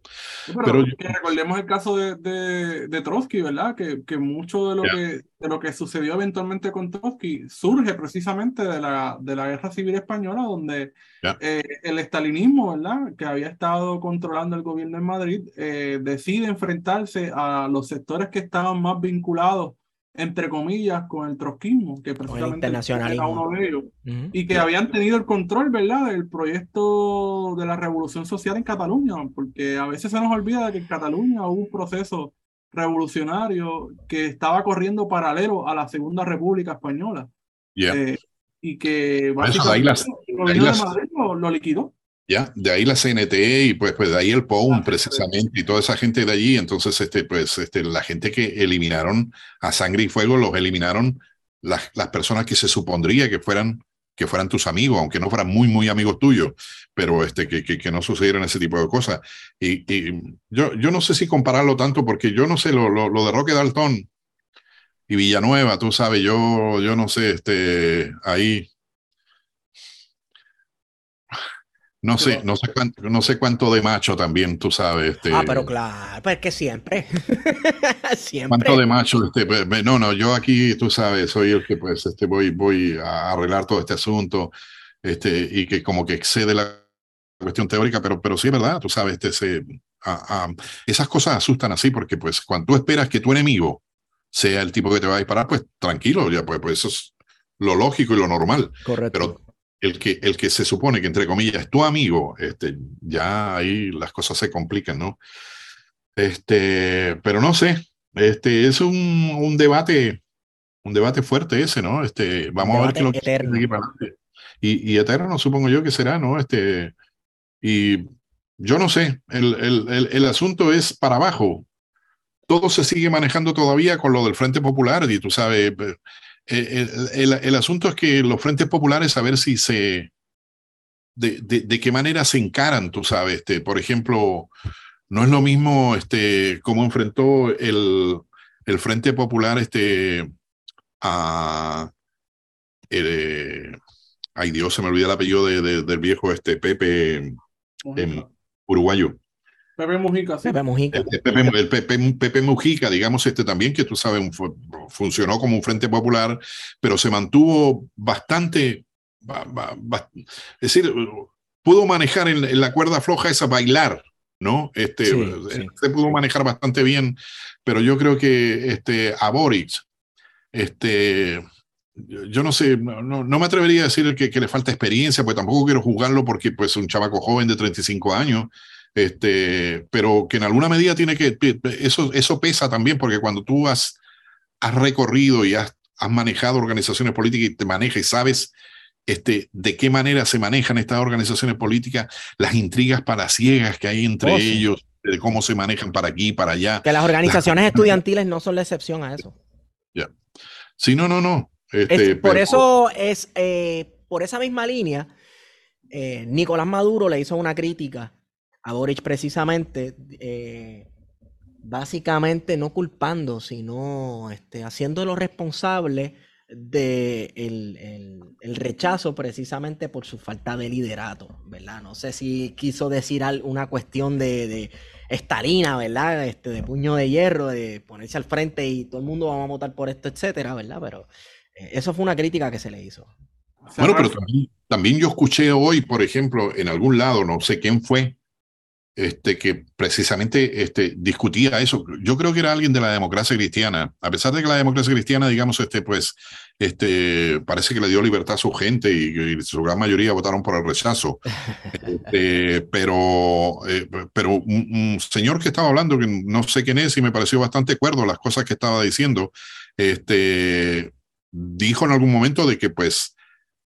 pero, pero yo... recordemos el caso de, de, de, Trotsky, ¿verdad? Que, que mucho de lo, yeah. que, de lo que sucedió eventualmente con Trotsky surge precisamente de la, de la Guerra Civil Española, donde yeah. eh, el estalinismo, ¿verdad? Que había estado controlando el gobierno en Madrid, eh, decide enfrentarse a los sectores que estaban más vinculados entre comillas, con el trotskismo, que precisamente era uno de ellos, uh -huh. y que yeah. habían tenido el control, ¿verdad?, del proyecto de la revolución social en Cataluña, porque a veces se nos olvida de que en Cataluña hubo un proceso revolucionario que estaba corriendo paralelo a la Segunda República Española. Yeah. Eh, y que básicamente las, el gobierno de Madrid lo, lo liquidó. Ya, de ahí la CNT y pues, pues de ahí el POUM precisamente y toda esa gente de allí. Entonces, este, pues, este, la gente que eliminaron a sangre y fuego los eliminaron las, las personas que se supondría que fueran, que fueran tus amigos, aunque no fueran muy, muy amigos tuyos, pero este, que, que, que no sucedieran ese tipo de cosas. Y, y, yo, yo no sé si compararlo tanto porque yo no sé, lo, lo, lo de Roque Dalton y Villanueva, tú sabes, yo, yo no sé, este, ahí No sé, no sé cuánto, no sé cuánto de macho también, tú sabes. Este, ah, pero claro, pues que siempre. siempre. ¿Cuánto de macho? Este, no, no, yo aquí, tú sabes, soy el que pues este, voy, voy a arreglar todo este asunto este, y que como que excede la cuestión teórica, pero, pero sí es verdad, tú sabes, este, se, a, a, esas cosas asustan así porque pues cuando tú esperas que tu enemigo sea el tipo que te va a disparar, pues tranquilo, ya pues, pues eso es lo lógico y lo normal. Correcto. Pero el que, el que se supone que, entre comillas, es tu amigo, este, ya ahí las cosas se complican, ¿no? Este, pero no sé, este, es un, un debate, un debate fuerte ese, ¿no? Este, vamos a ver qué lo que eterno. aquí para adelante. Y, y eterno, supongo yo que será, ¿no? Este, y yo no sé, el, el, el, el asunto es para abajo. Todo se sigue manejando todavía con lo del Frente Popular, y tú sabes, el, el, el, asunto es que los frentes populares, a ver si se. De, de, de, qué manera se encaran, tú sabes. Este, por ejemplo, no es lo mismo este, cómo enfrentó el, el Frente Popular este, a. El, ay Dios, se me olvida el apellido de, de, del viejo este, Pepe en, uruguayo. Pepe Mujica, sí. Pepe Mujica. El, Pepe, el Pepe, Pepe, Mujica, digamos, este también, que tú sabes, funcionó como un frente popular, pero se mantuvo bastante, es decir, pudo manejar en, en la cuerda floja esa bailar, ¿no? Este, sí, sí. Se pudo manejar bastante bien, pero yo creo que este, a Boric, este, yo no sé, no, no, me atrevería a decir que, que, le falta experiencia, pues tampoco quiero juzgarlo porque pues un chavaco joven de 35 años, este, pero que en alguna medida tiene que, eso, eso pesa también porque cuando tú has, has recorrido y has, has manejado organizaciones políticas y te manejas y sabes este, de qué manera se manejan estas organizaciones políticas, las intrigas palaciegas que hay entre oh, ellos, de cómo se manejan para aquí, para allá. Que las organizaciones estudiantiles no son la excepción a eso. Ya. Sí, no, no, no. Este, por eso es, eh, por esa misma línea, eh, Nicolás Maduro le hizo una crítica a Boric precisamente, eh, básicamente no culpando, sino este, haciéndolo responsable de el, rechazo precisamente por su falta de liderato, ¿verdad? No sé si quiso decir una cuestión de, de estalina, ¿verdad? Este, de puño de hierro, de ponerse al frente y todo el mundo va a votar por esto, etcétera, ¿verdad? Pero eh, eso fue una crítica que se le hizo. Bueno, pero también yo escuché hoy, por ejemplo, en algún lado, no sé quién fue, este, que precisamente este, discutía eso. Yo creo que era alguien de la democracia cristiana, a pesar de que la democracia cristiana, digamos, este, pues, este, parece que le dio libertad a su gente y, su gran mayoría votaron por el rechazo. Este, pero eh, pero un, señor que estaba hablando, que no sé quién es y me pareció bastante cuerdo las cosas que estaba diciendo, este, dijo en algún momento de que, pues,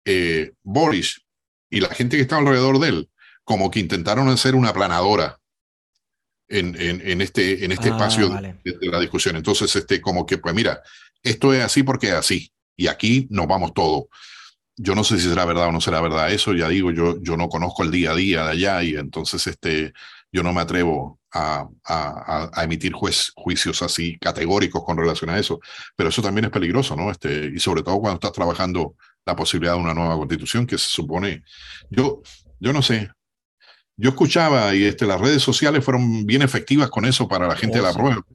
eh, Boris y la gente que estaba alrededor de él, como que intentaron hacer una planadora en, en, este, en este ah, espacio de, la discusión. Entonces, este, como que, pues mira, esto es así porque es así, y aquí nos vamos todos. Yo no sé si será verdad o no será verdad eso, ya digo, yo, yo no conozco el día a día de allá y entonces este, yo no me atrevo a, a, a emitir juez, juicios así categóricos con relación a eso, pero eso también es peligroso, ¿no? Este, y sobre todo cuando estás trabajando la posibilidad de una nueva constitución que se supone, yo, yo no sé, yo escuchaba y este, las redes sociales fueron bien efectivas con eso para la gente de la oh, prueba.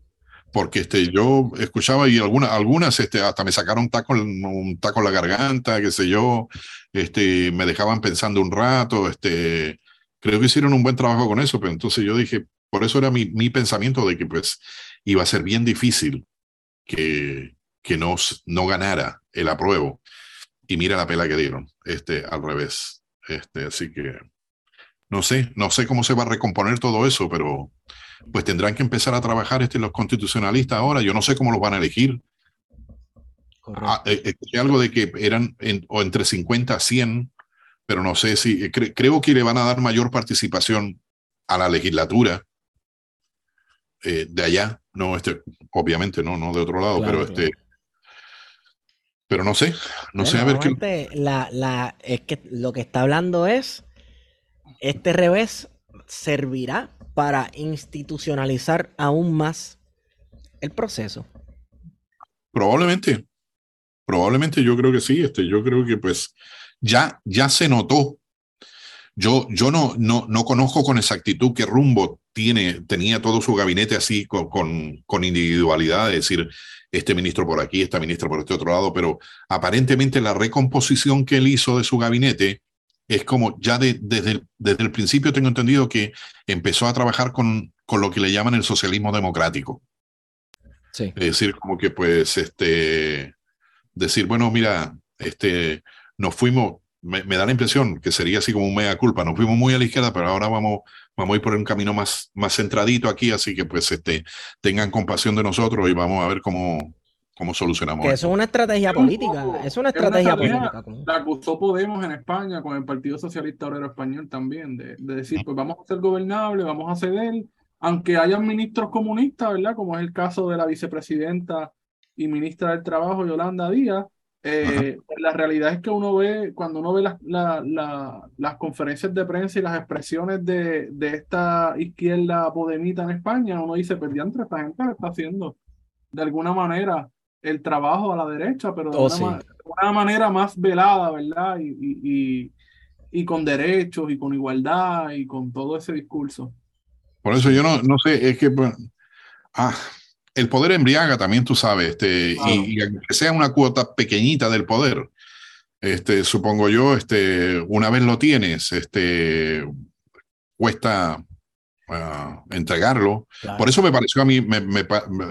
Porque este, yo escuchaba y algunas, algunas este, hasta me sacaron un taco, un taco en la garganta, qué sé yo, este, me dejaban pensando un rato, este, creo que hicieron un buen trabajo con eso, pero entonces yo dije, por eso era mi, mi pensamiento de que pues iba a ser bien difícil que, que no, no ganara el apruebo. Y mira la pela que dieron, este, al revés. Este, así que no sé, no sé cómo se va a recomponer todo eso, pero pues tendrán que empezar a trabajar este, los constitucionalistas ahora. Yo no sé cómo los van a elegir. Ah, eh, eh, algo de que eran o entre 50 a 100, pero no sé si eh, creo que le van a dar mayor participación a la legislatura de allá, no este, obviamente no, no de otro lado, pero este, pero no sé, no sé a ver qué. La, la, es que lo que está hablando es este revés servirá para institucionalizar aún más el proceso. Probablemente, probablemente yo creo que sí, este, yo creo que pues ya, ya se notó. Yo, yo no, no, no conozco con exactitud qué rumbo tiene, tenía todo su gabinete así con, con, con individualidad, es decir, este ministro por aquí, esta ministra por este otro lado, pero aparentemente la recomposición que él hizo de su gabinete es como ya desde, el, desde el principio tengo entendido que empezó a trabajar con, con lo que le llaman el socialismo democrático. Sí. Es decir, como que pues, este, decir, bueno, mira, este, nos fuimos, me, da la impresión que sería así como un mega culpa, nos fuimos muy a la izquierda, pero ahora vamos, vamos a ir por un camino más, más centradito aquí, así que pues, este, tengan compasión de nosotros y vamos a ver cómo, cómo solucionamos que eso. es una estrategia política. Es una estrategia política. La acusó Podemos en España con el Partido Socialista Obrero Español también, de, decir, pues vamos a ser gobernables, vamos a ceder, aunque hayan ministros comunistas, ¿verdad? Como es el caso de la vicepresidenta y ministra del Trabajo, Yolanda Díaz. Eh, pues la realidad es que uno ve, cuando uno ve las, las conferencias de prensa y las expresiones de, de esta izquierda podemita en España, uno dice, pues entre esta gente lo está haciendo de alguna manera el trabajo a la derecha, pero de, oh, una, manera más velada, ¿verdad? Y, y, con derechos y con igualdad y con todo ese discurso. Por eso yo no, no sé, es que ah, el poder embriaga también, tú sabes, este, y, que sea una cuota pequeñita del poder, este, supongo yo, este, una vez lo tienes, este, cuesta, entregarlo. Por eso me pareció a mí,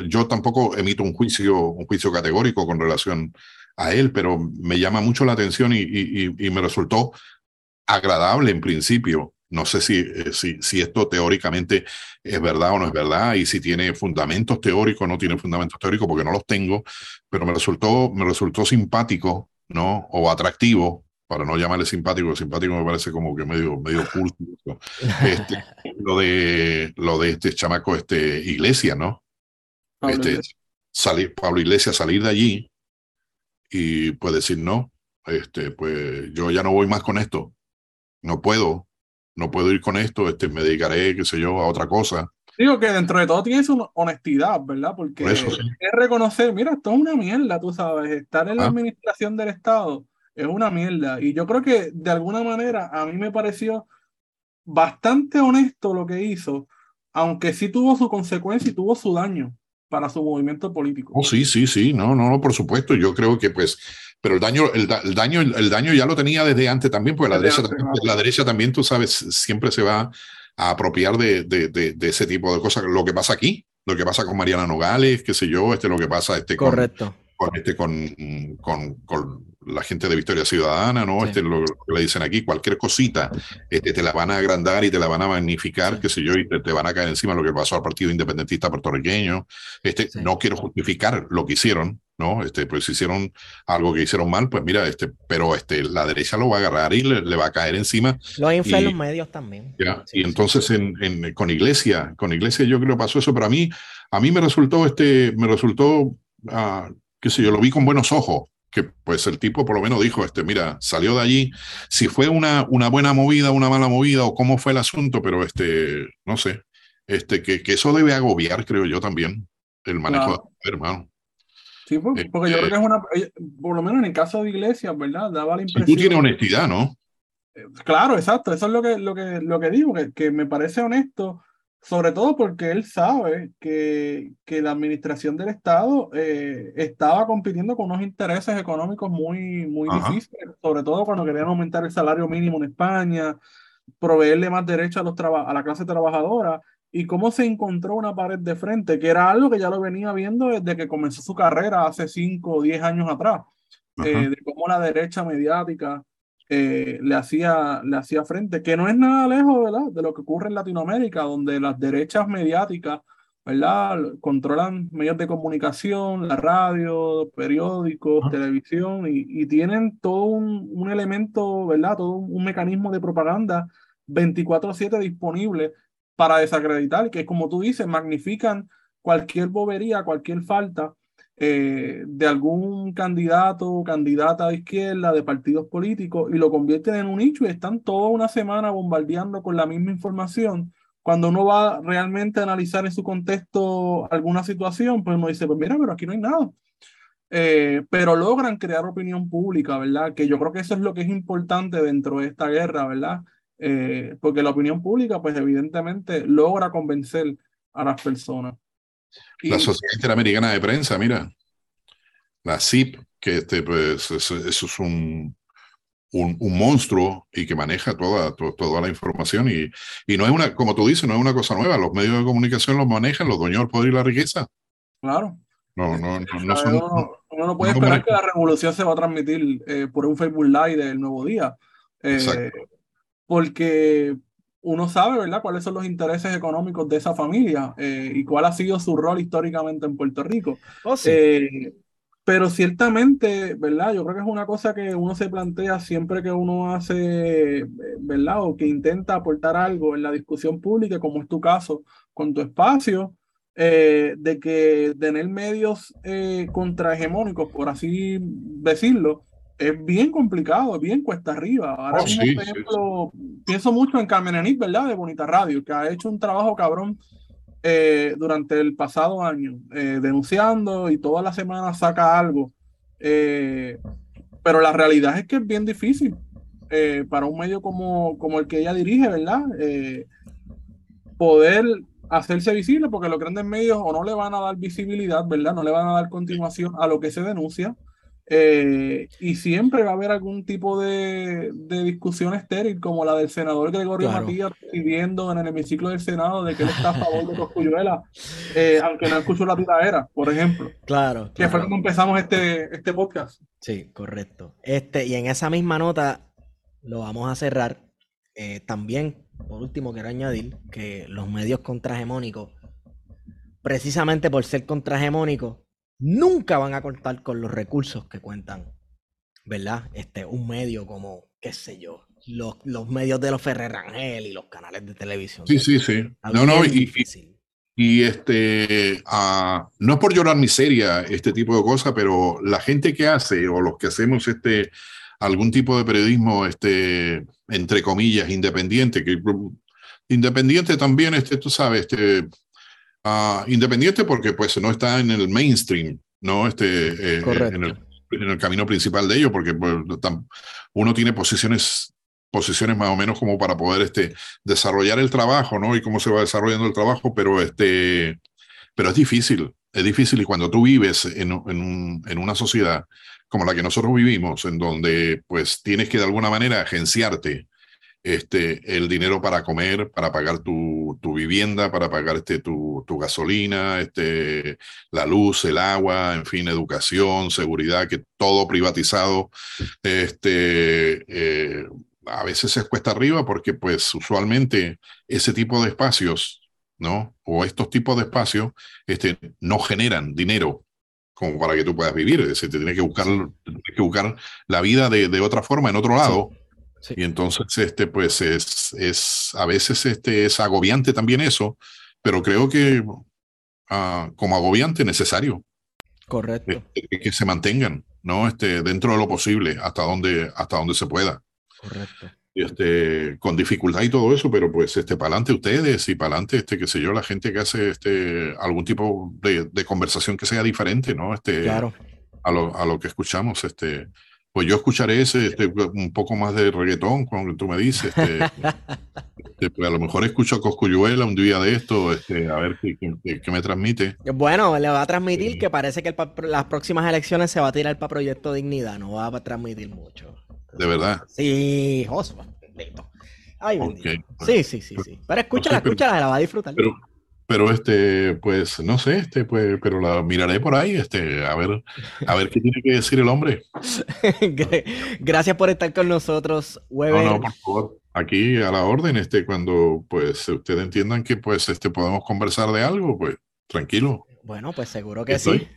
yo tampoco emito un juicio, un juicio categórico con relación a él, pero me llama mucho la atención y, y me resultó agradable en principio. No sé si, eh, si, si, esto teóricamente es verdad o no es verdad y si tiene fundamentos teóricos o no tiene fundamentos teóricos, porque no los tengo, pero me resultó, me resultó simpático, ¿no? O atractivo, para no llamarle simpático, simpático me parece como que medio, medio este, lo, de, lo de este chamaco, este Iglesia, ¿no? Pablo este, Iglesias. Salir, Pablo Iglesias salir de allí y pues decir, no, este, pues yo ya no voy más con esto, no puedo, no puedo ir con esto, este, me dedicaré, qué sé yo, a otra cosa. Digo que dentro de todo tiene su honestidad, ¿verdad? Porque es reconocer, mira, esto es una mierda, tú sabes, estar en la ah. administración del Estado es una mierda. Y yo creo que de alguna manera a mí me pareció bastante honesto lo que hizo, aunque sí tuvo su consecuencia y tuvo su daño para su movimiento político. Oh, sí, sí, sí, no, no, no, por supuesto. Yo creo que pues pero el daño, el, daño, el daño ya lo tenía desde antes también, porque la derecha, la derecha también, tú sabes, siempre se va a apropiar de, de, de, ese tipo de cosas. Lo que pasa aquí, lo que pasa con Mariana Nogales, qué sé yo, este, lo que pasa este, Correcto. con, este, con, con, con la gente de Victoria Ciudadana, ¿no? Este, lo, que le dicen aquí, cualquier cosita, este, te la van a agrandar y te la van a magnificar, qué sé yo, y te, van a caer encima lo que pasó al Partido Independentista puertorriqueño. Este, No quiero justificar lo que hicieron, ¿no? Este, pues hicieron algo que hicieron mal, pues mira, este, pero este, la derecha lo va a agarrar y le, va a caer encima. Los infla los medios también. y entonces en, en, con Iglesia, con Iglesia yo creo que pasó eso, pero a mí, a mí me resultó, este, me resultó, ah, qué sé yo, lo vi con buenos ojos, que pues el tipo por lo menos dijo, este, mira, salió de allí, si fue una, una buena movida, una mala movida o cómo fue el asunto, pero este, no sé, este, que, que eso debe agobiar, creo yo también, el manejo de hermano. Sí, porque yo creo este que es una, por lo menos en el caso de Iglesias, ¿verdad? Daba la impresión. tú tienes honestidad, ¿no? Eh, claro, exacto, eso es lo que, lo que, lo que digo, que, que me parece honesto, sobre todo porque él sabe que, que la administración del Estado eh, estaba compitiendo con unos intereses económicos muy, muy difíciles, sobre todo cuando querían aumentar el salario mínimo en España, proveerle más derechos a, los a la clase trabajadora y cómo se encontró una pared de frente, que era algo que ya lo venía viendo desde que comenzó su carrera hace 5 o 10 años atrás, eh, de cómo la derecha mediática eh, le, hacía, le hacía frente, que no es nada lejos ¿verdad? de lo que ocurre en Latinoamérica, donde las derechas mediáticas ¿verdad? controlan medios de comunicación, la radio, periódicos, televisión, y, tienen todo un, un, elemento, ¿verdad? todo un mecanismo de propaganda 24/7 disponible para desacreditar, que como tú dices, magnifican cualquier bobería, cualquier falta eh, de algún candidato o candidata de izquierda, de partidos políticos, y lo convierten en un nicho y están toda una semana bombardeando con la misma información. Cuando uno va realmente a analizar en su contexto alguna situación, pues uno dice, pues mira, pero aquí no hay nada. Eh, pero logran crear opinión pública, ¿verdad? Que yo creo que eso es lo que es importante dentro de esta guerra, ¿verdad? Eh, porque la opinión pública, pues evidentemente logra convencer a las personas. La Sociedad Interamericana de Prensa, mira, la CIP, que este, pues, eso, es un, un, un, monstruo y que maneja toda, toda la información y, y no es una, como tú dices, no es una cosa nueva, los medios de comunicación los manejan los dueños del poder y la riqueza. Claro. No, no, no, no son, uno, no puede esperar que la revolución se va a transmitir eh, por un Facebook Live del nuevo día. Eh, porque uno sabe, ¿verdad?, cuáles son los intereses económicos de esa familia eh, y cuál ha sido su rol históricamente en Puerto Rico. Oh, eh, pero ciertamente, ¿verdad? Yo creo que es una cosa que uno se plantea siempre que uno hace, ¿verdad? O que intenta aportar algo en la discusión pública, como es tu caso con tu espacio, eh, de que tener medios contrahegemónicos, por así decirlo, es bien complicado, es bien cuesta arriba. Ahora oh, mismo, por ejemplo, pienso mucho en Carmen Enid, ¿verdad? De Bonita Radio, que ha hecho un trabajo cabrón eh, durante el pasado año, eh, denunciando y toda la semana saca algo. Eh, pero la realidad es que es bien difícil para un medio como, como el que ella dirige, ¿verdad? poder hacerse visible, porque los grandes medios o no le van a dar visibilidad, ¿verdad? No le van a dar continuación a lo que se denuncia Eh, y siempre va a haber algún tipo de, de, discusión estéril, como la del senador Gregorio Matías pidiendo en el hemiciclo del Senado de que él está a favor de Coscuyuela, eh, aunque no escuchó la tiradera, por ejemplo. Claro. Que fue cuando empezamos este, este podcast. Sí, correcto. Este, y en esa misma nota lo vamos a cerrar. Eh, también, por último, quiero añadir que los medios contrahegemónicos, precisamente por ser contrahegemónicos, nunca van a contar con los recursos que cuentan, ¿verdad? Este, un medio como, qué sé yo, los, los medios de los Ferrer Rangel y los canales de televisión. Sí, sí, sí. No, no, y, y, este, uh, no es por llorar miseria, este tipo de cosas, pero la gente que hace o los que hacemos este, algún tipo de periodismo, este, entre comillas, independiente, que independiente también, este, tú sabes, este, independiente porque pues no está en el mainstream, ¿no? Este, eh, en, el, en, el, camino principal de ello, porque pues, uno tiene posiciones posiciones más o menos como para poder este, desarrollar el trabajo, ¿no? Y cómo se va desarrollando el trabajo, pero, este, pero es difícil, es difícil y cuando tú vives en, en, en una sociedad como la que nosotros vivimos, en donde pues tienes que de alguna manera agenciarte, este, el dinero para comer, para pagar tu, tu vivienda, para pagar este, tu, tu, gasolina, este, la luz, el agua, en fin, educación, seguridad, que todo privatizado. Este, eh, a veces es cuesta arriba porque pues usualmente ese tipo de espacios, ¿no? O estos tipos de espacios este, no generan dinero como para que tú puedas vivir. Es decir, te tienes que buscar, que buscar la vida de, de, otra forma en otro lado. Y entonces, este, pues es, es, a veces este, es agobiante también eso, pero creo que uh, como agobiante necesario. Correcto. Este, que se mantengan, ¿no? Este, dentro de lo posible, hasta donde, hasta donde se pueda. Correcto. Este, con dificultad y todo eso, pero pues este, para adelante ustedes y para adelante, este, qué sé yo, la gente que hace este, algún tipo de, de conversación que sea diferente, ¿no? Este, claro. a, lo, a lo que escuchamos, este, pues yo escucharé ese, este, un poco más de reggaetón, como tú me dices. Este, este, pues a lo mejor escucho a Coscuyuela un día de esto, este, a ver qué, qué, qué me transmite. Bueno, le va a transmitir sí. que parece que el, las próximas elecciones se va a tirar para Proyecto Dignidad, no va a transmitir mucho. ¿De verdad? Sí, Josué. Ay. Okay, sí, sí, sí, sí. Pero escúchala, escúchala, la va a disfrutar. Pero, pero este, pues, no sé, este, pues, pero la miraré por ahí, este, a ver, a ver qué tiene que decir el hombre. Gracias por estar con nosotros, Weber. No, no, por favor, aquí a la orden, este, cuando, pues, ustedes entiendan que, pues, este, podemos conversar de algo, pues, tranquilo. Bueno, pues seguro que ¿Estoy? sí.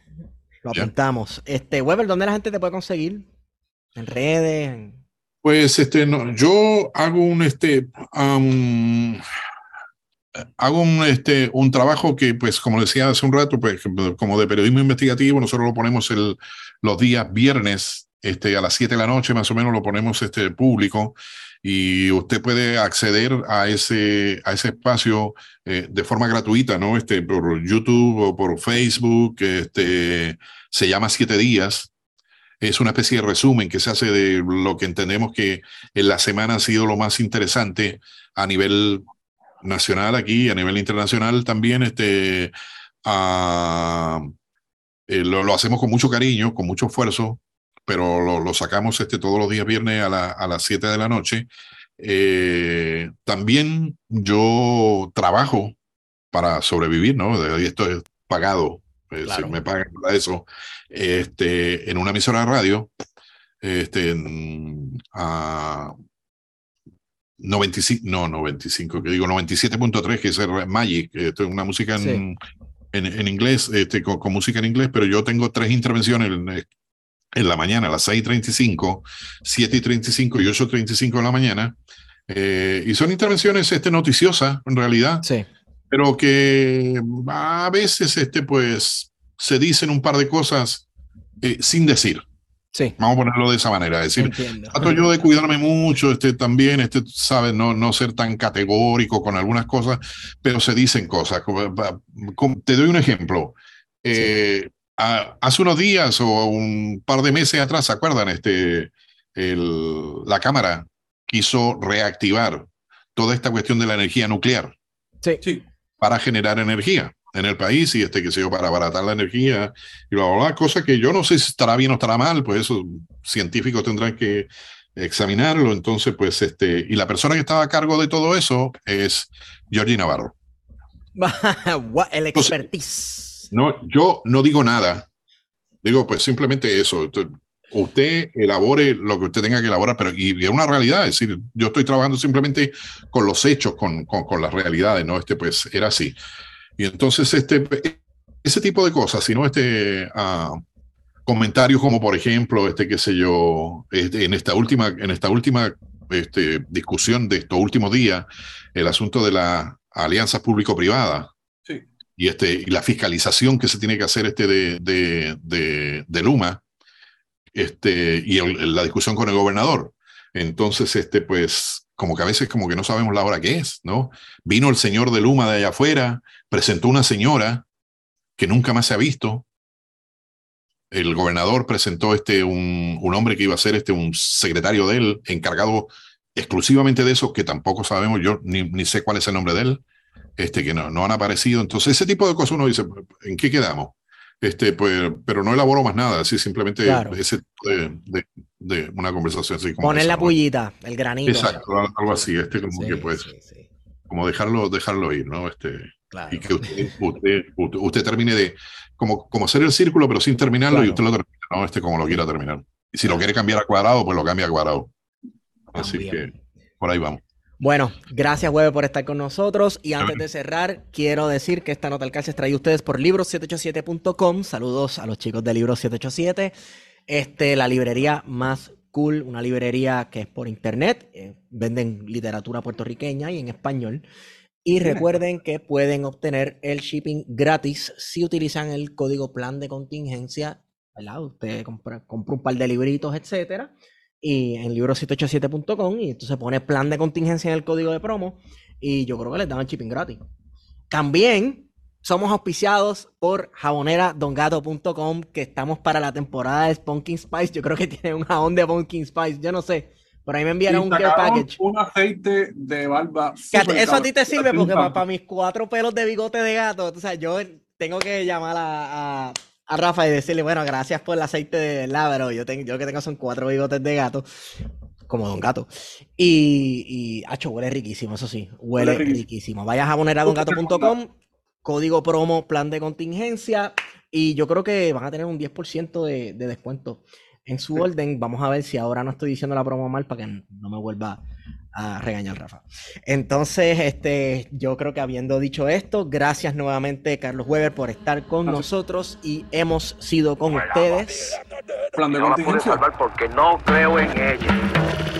Lo apuntamos. Este, Weber, ¿dónde la gente te puede conseguir? ¿En redes? En... Pues, este, no, yo hago un, este, um, hago un, este, un trabajo que, pues, como decía hace un rato, pues, como de periodismo investigativo, nosotros lo ponemos el, los días viernes este, a las 7 de la noche, más o menos, lo ponemos este, público y usted puede acceder a ese, a ese espacio eh, de forma gratuita, ¿no? Este, por YouTube o por Facebook, este, se llama Siete Días. Es una especie de resumen que se hace de lo que entendemos que en la semana ha sido lo más interesante a nivel nacional aquí, a nivel internacional también, este, uh, eh, lo, lo, hacemos con mucho cariño, con mucho esfuerzo, pero lo, lo sacamos este, todos los días viernes a, la, a las 7 de la noche. Eh, también yo trabajo para sobrevivir, ¿no? Y esto es pagado, claro. es decir, me pagan para eso, este, en una emisora de radio, este, uh, 95, no, 95, que digo 97.3, que es el Magic, esto es una música en, sí. en, en, inglés, este, con, con, música en inglés, pero yo tengo tres intervenciones en, en la mañana, a las 6.35, 7.35 y 8.35 de la mañana, eh, y son intervenciones este, noticiosas, en realidad, sí. pero que a veces este, pues, se dicen un par de cosas eh, sin decir. Sí. Vamos a ponerlo de esa manera. Es decir, Entiendo. trato yo de cuidarme mucho, este, también, este, sabes, no, no ser tan categórico con algunas cosas, pero se dicen cosas. Te doy un ejemplo. Eh, sí. a, hace unos días o un par de meses atrás, ¿se acuerdan? Este, el, la Cámara quiso reactivar toda esta cuestión de la energía nuclear. Sí. sí. Para generar energía. En el país y este que se yo para abaratar la energía y bla, bla, bla, cosa que yo no sé si estará bien o estará mal, pues eso científicos tendrán que examinarlo. Entonces, pues este, y la persona que estaba a cargo de todo eso es Georgie Navarro. el expertise. no, yo no digo nada. Digo, pues simplemente eso. Usted elabore lo que usted tenga que elaborar, pero y, es una realidad. Es decir, yo estoy trabajando simplemente con los hechos, con, con, con las realidades, ¿no? Este, pues era así. Y entonces, este, ese tipo de cosas, sino este, uh, comentarios como, por ejemplo, este, qué sé yo, este, en esta última, en esta última este, discusión de estos últimos días, el asunto de la alianza público-privada. Sí. Y, este, y la fiscalización que se tiene que hacer este de, de, de, de Luma, este, y el, la discusión con el gobernador. Entonces, este, pues, como que a veces como que no sabemos la hora que es, ¿no? Vino el señor de Luma de allá afuera, presentó una señora que nunca más se ha visto. El gobernador presentó este, un, un hombre que iba a ser este, un secretario de él, encargado exclusivamente de eso, que tampoco sabemos, yo ni, ni sé cuál es el nombre de él, este, que no, no han aparecido. Entonces, ese tipo de cosas uno dice, ¿en qué quedamos? Este, pues, pero no elaboro más nada, así simplemente Claro. ese de, de, de una conversación así como Poner esa, la ¿no? pullita, el granito. Exacto, algo así, este como Sí, que pues, sí, sí, como dejarlo, dejarlo ir, ¿no? Este, claro. y que usted, usted, usted, usted termine de, como, como hacer el círculo, pero sin terminarlo, y usted lo termina, ¿no? Este como lo quiera terminar. Y si lo quiere cambiar a cuadrado, pues lo cambia a cuadrado. Así También. que por ahí vamos. Bueno, gracias, Webe, por estar con nosotros. Y antes de cerrar, quiero decir que esta nota al calce es traída a ustedes por libros787.com. Saludos a los chicos de Libros 787. Este, la librería más cool, una librería que es por internet. eh, venden literatura puertorriqueña y en español. Y recuerden que pueden obtener el shipping gratis si utilizan el código plan de contingencia. ¿verdad? Usted compra, compra un par de libritos, etcétera y en libro787.com y entonces pone plan de contingencia en el código de promo y yo creo que les dan el shipping gratis. También somos auspiciados por jaboneradongato.com que estamos para la temporada de Pumpkin Spice. Yo creo que tiene un jabón de Pumpkin Spice, yo no sé. Por ahí me enviaron un care package. un aceite de barba. Eso a ti te sirve porque para, mis cuatro pelos de bigote de gato, o sea, yo tengo que llamar a, a- a Rafa y decirle, bueno, gracias por el aceite de verdad, pero yo, tengo, yo que tengo son cuatro bigotes de gato, como Don Gato. Y, y hacho, huele riquísimo, eso sí, huele, Huele riquísimo. riquísimo. Vaya a jaboneradongato.com, código promo, plan de contingencia, y yo creo que van a tener un 10% de, de descuento en su Sí. orden. Vamos a ver si ahora no estoy diciendo la promo mal para que no me vuelva a regañar Rafa. Entonces, este, yo creo que habiendo dicho esto, gracias nuevamente Carlos Weber por estar con nosotros y hemos sido con ustedes. Plan de no la pude salvar porque no creo en ella.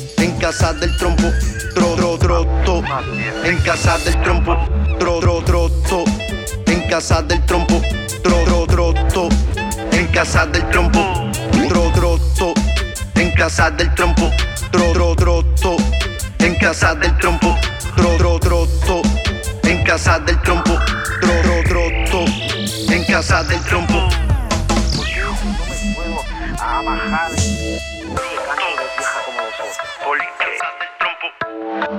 En casa del trompo, tro, tro, troto. En casa del trompo, tro, tro, troto. En casa del trompo, tro, tro, troto. En casa del trompo, tro, troto. En casa del trompo, tro, tro, troto. En casa del trompo, tro, tro, troto. En casa del trompo, tro, tro, troto. En casa del trompo. Porque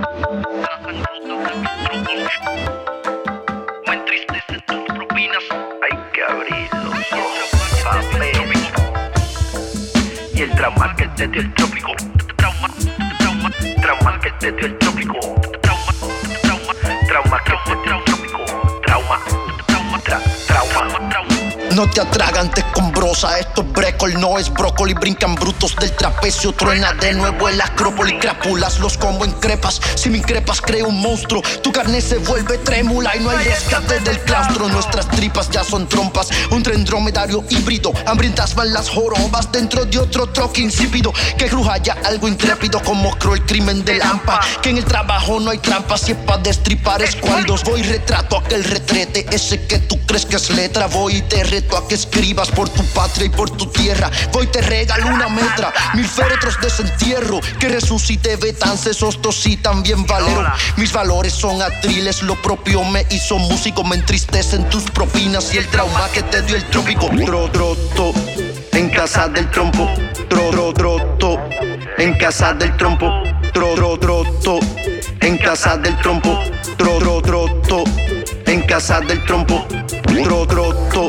hay que abrir los ojos, papel. Y el trauma que te dio el trópico. Trauma, trauma, trauma que te dio el trópico. Trauma, trauma, trauma que te dio el trópico. Trauma, trauma, tra- trauma, trauma. No te atragantes con brosa, esto es brécol, no es brócoli. Brincan brutos del trapecio, truena de nuevo el acrópoli. Crápulas los como en crepas, si me increpas creo un monstruo. Tu carne se vuelve trémula y no hay rescate del claustro. Nuestras tripas ya son trompas, un tren dromedario híbrido. Hambrientas van las jorobas dentro de otro troque insípido. Que cruja ya algo intrépido como el crimen de Lampa. Que en el trabajo no hay trampas, si es pa' destripar escuálidos. Voy retrato aquel retrete, ese que tú crees que es letra. Voy y te a que escribas por tu patria y por tu tierra. Voy te regalo una metra, mil féretros de desentierro. Que resucite Betance, Sostos y también Valero. Mis valores son atriles, lo propio me hizo músico. Me entristecen tus propinas y el trauma que te dio el trópico. Tro, troto, en casa del trompo. Tro, tro, en casa del trompo. Tro, tro, en casa del trompo. Tro, tro, en casa del trompo. Tro, troto,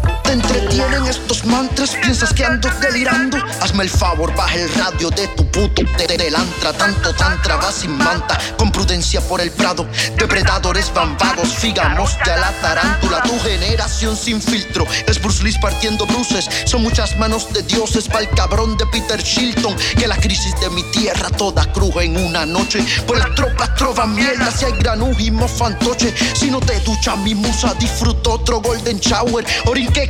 Te entretienen estos mantras, piensas que ando delirando. Hazme el favor, baja el radio de tu puto telantra. Tanto tantra va sin manta, con prudencia por el prado. Depredadores bambados, figamos ya la tarántula. Tu generación sin filtro es Bruce Lee partiendo bruces. Son muchas manos de dioses para el cabrón de Peter Shilton. Que la crisis de mi tierra toda cruje en una noche. Pues las tropas trovan mierda si hay granujimo fantoche. Si no te ducha mi musa, disfruto otro golden shower. Orinque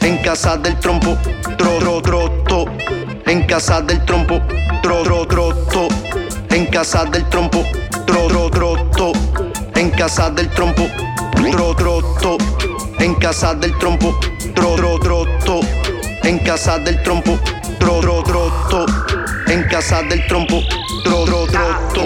en casa del trompo, tro, tro, troto, en casa del trompo, tro, tro, troto, en casa del trompo, tro, tro, troto, en casa del trompo, tro, troto, en casa del trompo, tro, tro, troto, en casa del trompo, tro, tro, troto, en casa del trompo, tro, tro, troto.